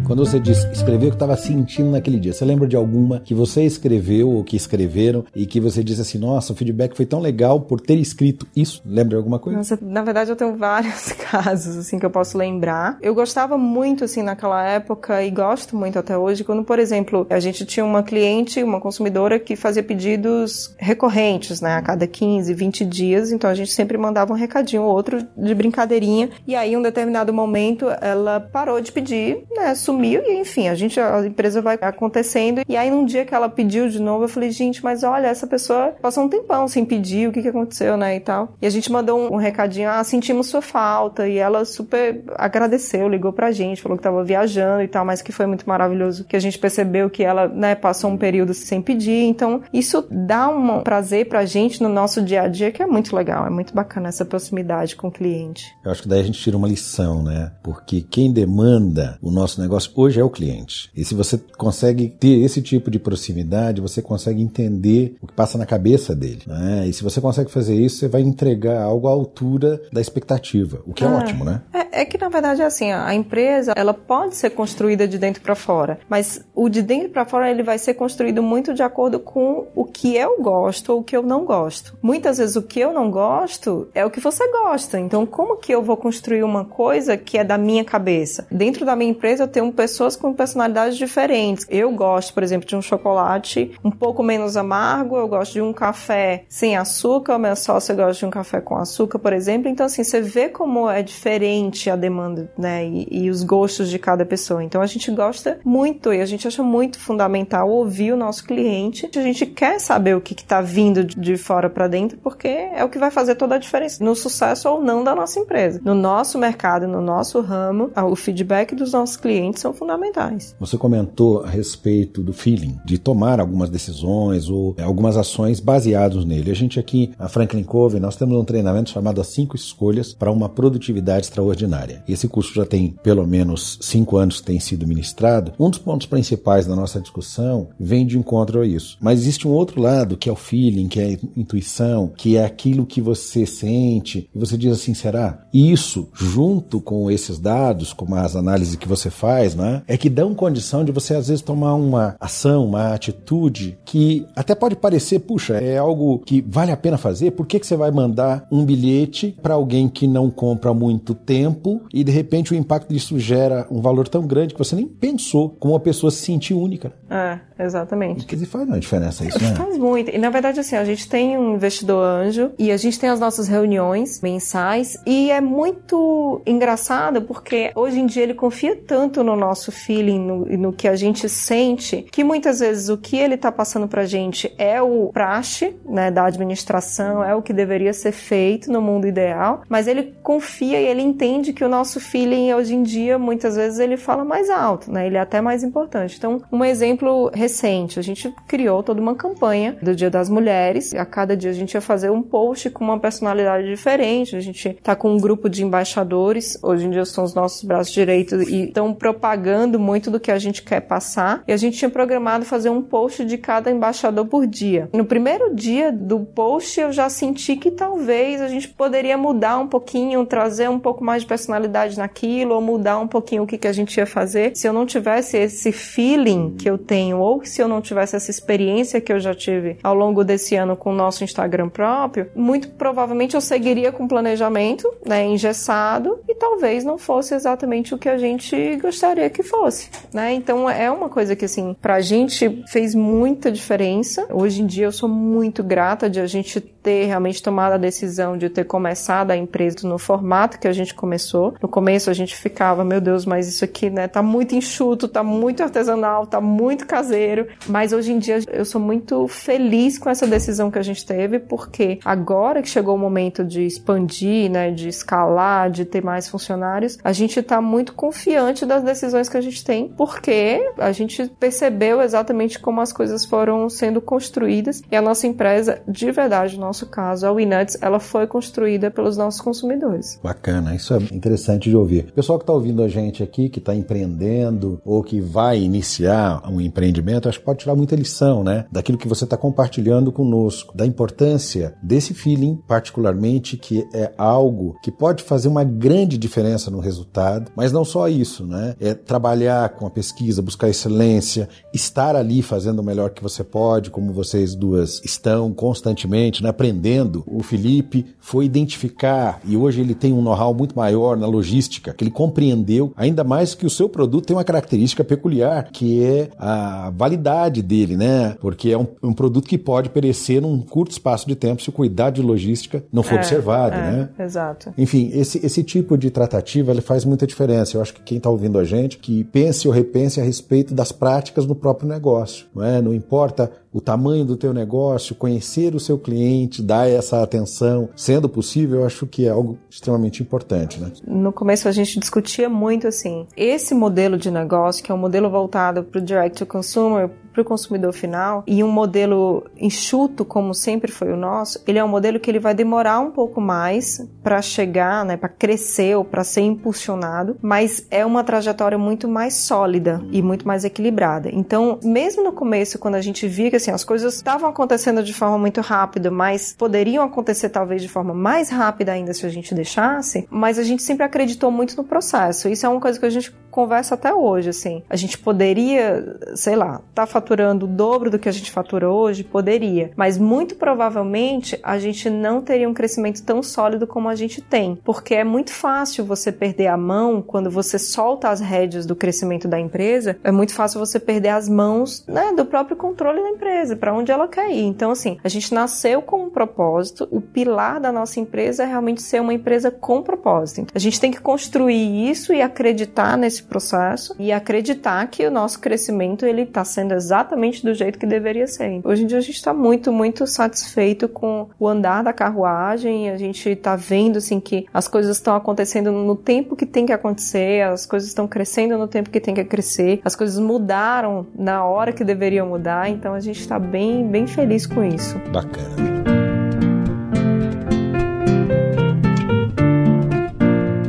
Quando você diz escrever o que estava sentindo naquele dia, você lembra de alguma que você escreveu ou que escreveram e que você disse assim, nossa, o feedback foi tão legal por ter escrito isso? Lembra de alguma coisa? Nossa, na verdade, eu tenho vários casos assim que eu posso lembrar. Eu gostava muito assim naquela época e gosto muito até hoje quando, por exemplo, a gente tinha uma cliente, uma consumidora que fazia pedidos recorrentes, né, a cada 15, 20 dias, então a gente sempre mandava um recadinho ou outro de brincadeirinha e aí em um determinado momento ela parou de pedir, né, sumiu sumiu e enfim, a gente, a empresa vai acontecendo. E aí num dia que ela pediu de novo, eu falei, gente, mas olha, essa pessoa passou um tempão sem pedir, o que que aconteceu, né, e tal. E a gente mandou um, um recadinho, ah, sentimos sua falta. E ela super agradeceu, ligou pra gente, falou que tava viajando e tal, mas que foi muito maravilhoso que a gente percebeu que ela, né, passou um período sem pedir. Então, isso dá um prazer pra gente no nosso dia a dia que é muito legal, é muito bacana essa proximidade com o cliente. Eu acho que daí a gente tira uma lição, né? Porque quem demanda o nosso negócio hoje é o cliente. E se você consegue ter esse tipo de proximidade, você consegue entender o que passa na cabeça dele. Né? E se você consegue fazer isso, você vai entregar algo à altura da expectativa, o que é, é ótimo, né? É, é, que na verdade é assim, a empresa ela pode ser construída de dentro para fora, mas o de dentro para fora ele vai ser construído muito de acordo com o que eu gosto ou o que eu não gosto. Muitas vezes o que eu não gosto é o que você gosta. Então como que eu vou construir uma coisa que é da minha cabeça? Dentro da minha empresa eu tenho um pessoas com personalidades diferentes. Eu gosto, por exemplo, de um chocolate um pouco menos amargo, eu gosto de um café sem açúcar, minha sócia gosta de um café com açúcar, por exemplo. Então, assim, você vê como é diferente a demanda, né, e, e os gostos de cada pessoa. Então, a gente gosta muito e a gente acha muito fundamental ouvir o nosso cliente. A gente quer saber o que está vindo de fora para dentro, porque é o que vai fazer toda a diferença no sucesso ou não da nossa empresa. No nosso mercado, no nosso ramo, o feedback dos nossos clientes são fundamentais. Você comentou a respeito do feeling, de tomar algumas decisões ou algumas ações baseadas nele. A gente aqui, a Franklin Covey, nós temos um treinamento chamado As Cinco Escolhas para uma Produtividade Extraordinária. Esse curso já tem pelo menos cinco anos que tem sido ministrado. Um dos pontos principais da nossa discussão vem de encontro a isso. Mas existe um outro lado, que é o feeling, que é a intuição, que é aquilo que você sente, e você diz assim, será? Isso, junto com esses dados, com as análises que você faz, né, é que dão condição de você às vezes tomar uma ação, uma atitude que até pode parecer, puxa, é algo que vale a pena fazer. Por que, que você vai mandar um bilhete para alguém que não compra há muito tempo e de repente o impacto disso gera um valor tão grande que você nem pensou como uma pessoa se sentir única? É, exatamente. Que faz uma diferença isso, né? Faz muito. E na verdade, assim, a gente tem um investidor anjo e a gente tem as nossas reuniões mensais e é muito engraçado porque hoje em dia ele confia tanto no nosso feeling, no, no que a gente sente, que muitas vezes o que ele está passando para a gente é o praxe né, da administração, é o que deveria ser feito no mundo ideal, mas ele confia e ele entende que o nosso feeling hoje em dia, muitas vezes, ele fala mais alto, né? Ele é até mais importante. Então, um exemplo recente, a gente criou toda uma campanha do Dia das Mulheres. A cada dia a gente ia fazer um post com uma personalidade diferente. A gente está com um grupo de embaixadores, hoje em dia são os nossos braços direitos e estão propagando muito do que a gente quer passar. E a gente tinha programado fazer um post de cada embaixador por dia. No primeiro dia do post, eu já senti que talvez a gente poderia mudar um pouquinho, trazer um pouco mais de personalidade naquilo ou mudar um pouquinho o que, que a gente ia fazer. Se eu não tivesse esse feeling que eu tenho ou se eu não tivesse essa experiência que eu já tive ao longo desse ano com o nosso Instagram próprio, muito provavelmente eu seguiria com planejamento, né, engessado e talvez não fosse exatamente o que a gente gostaria que fosse, né? Então é uma coisa que assim, pra gente fez muita diferença. Hoje em dia eu sou muito grata de a gente ter realmente tomado a decisão de ter começado a empresa no formato que a gente começou. No começo a gente ficava, meu Deus, mas isso aqui, né, tá muito enxuto, tá muito artesanal, tá muito caseiro. Mas hoje em dia eu sou muito feliz com essa decisão que a gente teve, porque agora que chegou o momento de expandir, né, de escalar, de ter mais funcionários, a gente tá muito confiante das decisões que a gente tem, porque a gente percebeu exatamente como as coisas foram sendo construídas e a nossa empresa, de verdade, nosso caso, a Winuts, ela foi construída pelos nossos consumidores. Bacana, isso é interessante de ouvir. pessoal que está ouvindo a gente aqui, que está empreendendo ou que vai iniciar um empreendimento, acho que pode tirar muita lição, né? Daquilo que você está compartilhando conosco, da importância desse feeling, particularmente, que é algo que pode fazer uma grande diferença no resultado, mas não só isso, né? É trabalhar com a pesquisa, buscar excelência, estar ali fazendo o melhor que você pode, como vocês duas estão constantemente, né? aprendendo. O Felipe foi identificar e hoje ele tem um know-how muito maior na logística, que ele compreendeu, ainda mais que o seu produto tem uma característica peculiar, que é a validade dele, né? Porque é um, um produto que pode perecer num curto espaço de tempo se o cuidado de logística não for é, observado, é, né? Exato. Enfim, esse, esse tipo de tratativa ele faz muita diferença. Eu acho que quem está ouvindo a gente, que pense ou repense a respeito das práticas no próprio negócio, não é? Não importa o tamanho do teu negócio, conhecer o seu cliente, dar essa atenção, sendo possível, eu acho que é algo extremamente importante, né? No começo a gente discutia muito assim, esse modelo de negócio, que é um modelo voltado para o direct to consumer, para o consumidor final e um modelo enxuto como sempre foi o nosso, ele é um modelo que ele vai demorar um pouco mais para chegar, né, para crescer ou para ser impulsionado, mas é uma trajetória muito mais sólida e muito mais equilibrada. Então, mesmo no começo, quando a gente via que assim as coisas estavam acontecendo de forma muito rápida, mas poderiam acontecer talvez de forma mais rápida ainda se a gente deixasse, mas a gente sempre acreditou muito no processo. Isso é uma coisa que a gente conversa até hoje, assim. A gente poderia, sei lá, tá faturando o dobro do que a gente fatura hoje? Poderia. Mas muito provavelmente a gente não teria um crescimento tão sólido como a gente tem. Porque é muito fácil você perder a mão quando você solta as rédeas do crescimento da empresa. É muito fácil você perder as mãos né, do próprio controle da empresa, para onde ela quer ir. Então, assim, a gente nasceu com um propósito. O pilar da nossa empresa é realmente ser uma empresa com propósito. A gente tem que construir isso e acreditar nesse processo e acreditar que o nosso crescimento ele está sendo exatamente do jeito que deveria ser. Hoje em dia a gente está muito, muito satisfeito com o andar da carruagem. A gente está vendo assim que as coisas estão acontecendo no tempo que tem que acontecer, as coisas estão crescendo no tempo que tem que crescer, as coisas mudaram na hora que deveriam mudar. Então a gente está bem, bem feliz com isso. Bacana.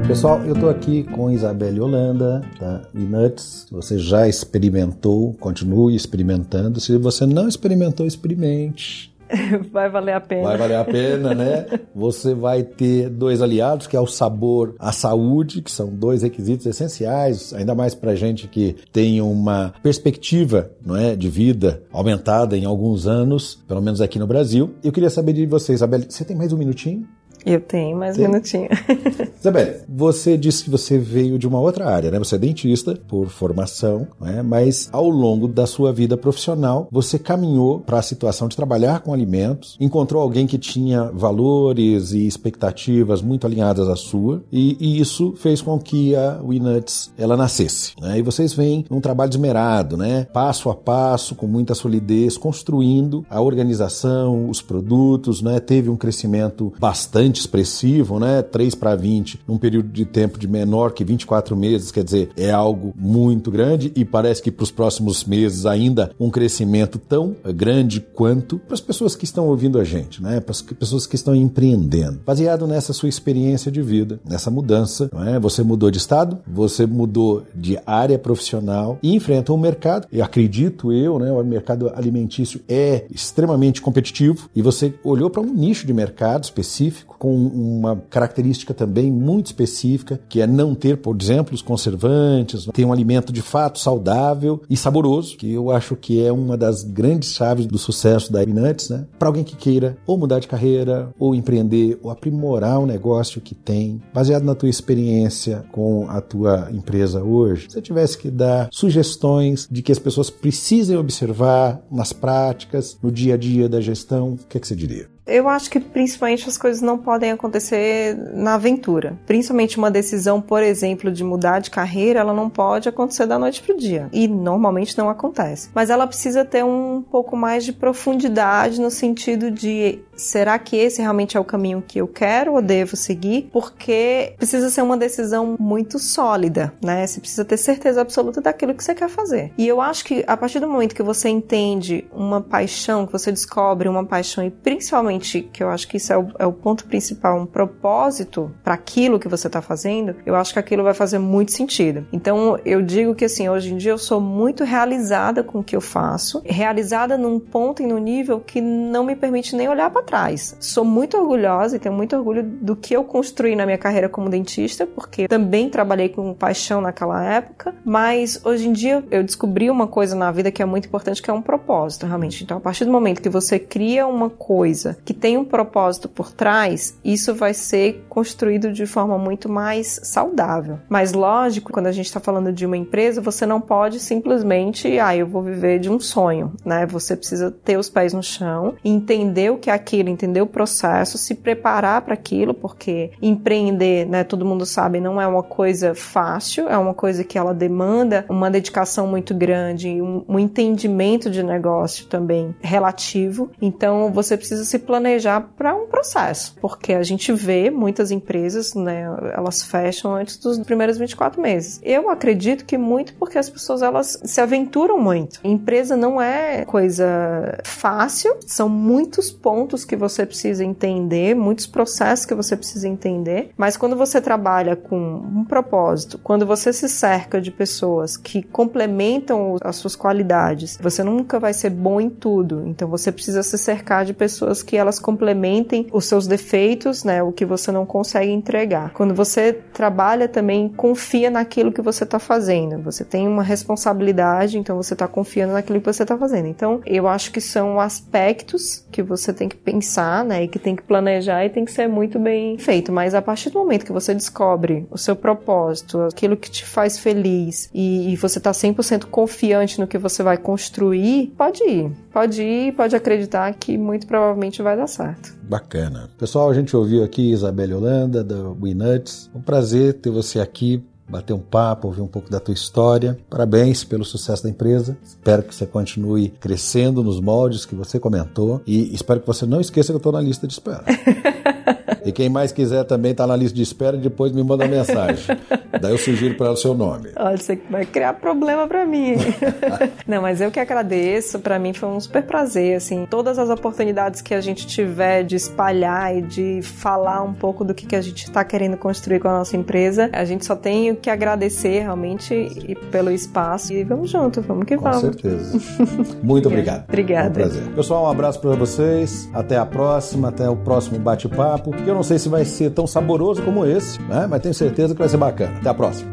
Pessoal, eu estou aqui com Isabelle Holanda, da Nuts. Você já experimentou, continue experimentando. Se você não experimentou, experimente. Vai valer a pena. Vai valer a pena, né? Você vai ter dois aliados, que é o sabor, a saúde, que são dois requisitos essenciais, ainda mais para gente que tem uma perspectiva, não é, de vida aumentada em alguns anos, pelo menos aqui no Brasil. Eu queria saber de você, Isabelle, você tem mais um minutinho? Eu tenho mais um minutinho. Isabelle, você disse que você veio de uma outra área, né? Você é dentista por formação, né? mas ao longo da sua vida profissional, você caminhou para a situação de trabalhar com alimentos, encontrou alguém que tinha valores e expectativas muito alinhadas à sua, e, e isso fez com que a Winuts ela nascesse. Né? E vocês vêm num trabalho esmerado, né? passo a passo, com muita solidez, construindo a organização, os produtos, né? teve um crescimento bastante bastante expressivo, né? 3 para 20 num período de tempo de menor que 24 meses, quer dizer, é algo muito grande e parece que para os próximos meses ainda um crescimento tão grande quanto para as pessoas que estão ouvindo a gente, né? Para as pessoas que estão empreendendo. Baseado nessa sua experiência de vida, nessa mudança, é? Você mudou de estado, você mudou de área profissional e enfrenta um mercado, e acredito eu, né? O mercado alimentício é extremamente competitivo e você olhou para um nicho de mercado específico com uma característica também muito específica, que é não ter, por exemplo, os conservantes, ter um alimento de fato saudável e saboroso, que eu acho que é uma das grandes chaves do sucesso da Nuts, né? Para alguém que queira ou mudar de carreira, ou empreender, ou aprimorar o negócio que tem, baseado na tua experiência com a tua empresa hoje, se você tivesse que dar sugestões de que as pessoas precisem observar nas práticas, no dia a dia da gestão, o que, é que você diria? Eu acho que principalmente as coisas não podem acontecer na aventura. Principalmente uma decisão, por exemplo, de mudar de carreira, ela não pode acontecer da noite pro dia. E normalmente não acontece. Mas ela precisa ter um pouco mais de profundidade no sentido de será que esse realmente é o caminho que eu quero ou devo seguir? Porque precisa ser uma decisão muito sólida, né? Você precisa ter certeza absoluta daquilo que você quer fazer. E eu acho que a partir do momento que você entende uma paixão, que você descobre uma paixão e principalmente, que eu acho que isso é o, é o ponto principal, um propósito para aquilo que você está fazendo, eu acho que aquilo vai fazer muito sentido. Então eu digo que assim, hoje em dia eu sou muito realizada com o que eu faço, realizada num ponto e num nível que não me permite nem olhar para trás. Sou muito orgulhosa e tenho muito orgulho do que eu construí na minha carreira como dentista, porque também trabalhei com paixão naquela época, mas hoje em dia eu descobri uma coisa na vida que é muito importante, que é um propósito, realmente. Então, a partir do momento que você cria uma coisa que tem um propósito por trás, isso vai ser construído de forma muito mais saudável. Mas lógico, quando a gente está falando de uma empresa, você não pode simplesmente, ah, eu vou viver de um sonho, né? Você precisa ter os pés no chão, entender o que é aquilo aquilo, entender o processo, se preparar para aquilo, porque empreender, né, todo mundo sabe, não é uma coisa fácil, é uma coisa que ela demanda uma dedicação muito grande, um, um entendimento de negócio também relativo. Então você precisa se planejar para um processo, porque a gente vê muitas empresas, né, elas fecham antes dos primeiros 24 meses. Eu acredito que muito porque as pessoas elas se aventuram muito. empresa não é coisa fácil, são muitos pontos que você precisa entender, muitos processos que você precisa entender, mas quando você trabalha com um propósito, quando você se cerca de pessoas que complementam as suas qualidades, você nunca vai ser bom em tudo. Então você precisa se cercar de pessoas que elas complementem os seus defeitos, né, o que você não consegue entregar. Quando você trabalha também confia naquilo que você está fazendo. Você tem uma responsabilidade, então você está confiando naquilo que você está fazendo. Então eu acho que são aspectos que você tem que pensar né, e que tem que planejar e tem que ser muito bem feito. Mas a partir do momento que você descobre o seu propósito, aquilo que te faz feliz e, e você tá 100% confiante no que você vai construir, pode ir. Pode ir, pode acreditar que muito provavelmente vai dar certo. Bacana. Pessoal, a gente ouviu aqui Isabelle Holanda, da WeNuts. Um prazer ter você aqui bater um papo, ouvir um pouco da tua história. Parabéns pelo sucesso da empresa. Espero que você continue crescendo nos moldes que você comentou e espero que você não esqueça que eu estou na lista de espera. E quem mais quiser também está na lista de espera e depois me manda mensagem. Daí eu sugiro para ela o seu nome. Olha, você vai criar problema para mim. Não, mas eu que agradeço. Para mim foi um super prazer, assim. Todas as oportunidades que a gente tiver de espalhar e de falar um pouco do que, que a gente está querendo construir com a nossa empresa, a gente só tem que agradecer realmente e pelo espaço. E vamos junto, vamos que vamos. Com certeza. Muito obrigado. Obrigada. É um prazer. Pessoal, um abraço para vocês. Até a próxima, até o próximo bate-papo. Eu não sei se vai ser tão saboroso como esse, né? mas tenho certeza que vai ser bacana. Até a próxima.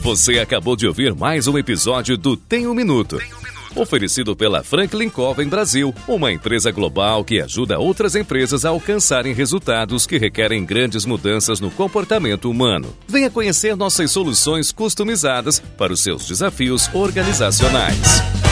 Você acabou de ouvir mais um episódio do Tem um Minuto. Oferecido pela Franklin Covey Brasil, uma empresa global que ajuda outras empresas a alcançarem resultados que requerem grandes mudanças no comportamento humano. Venha conhecer nossas soluções customizadas para os seus desafios organizacionais.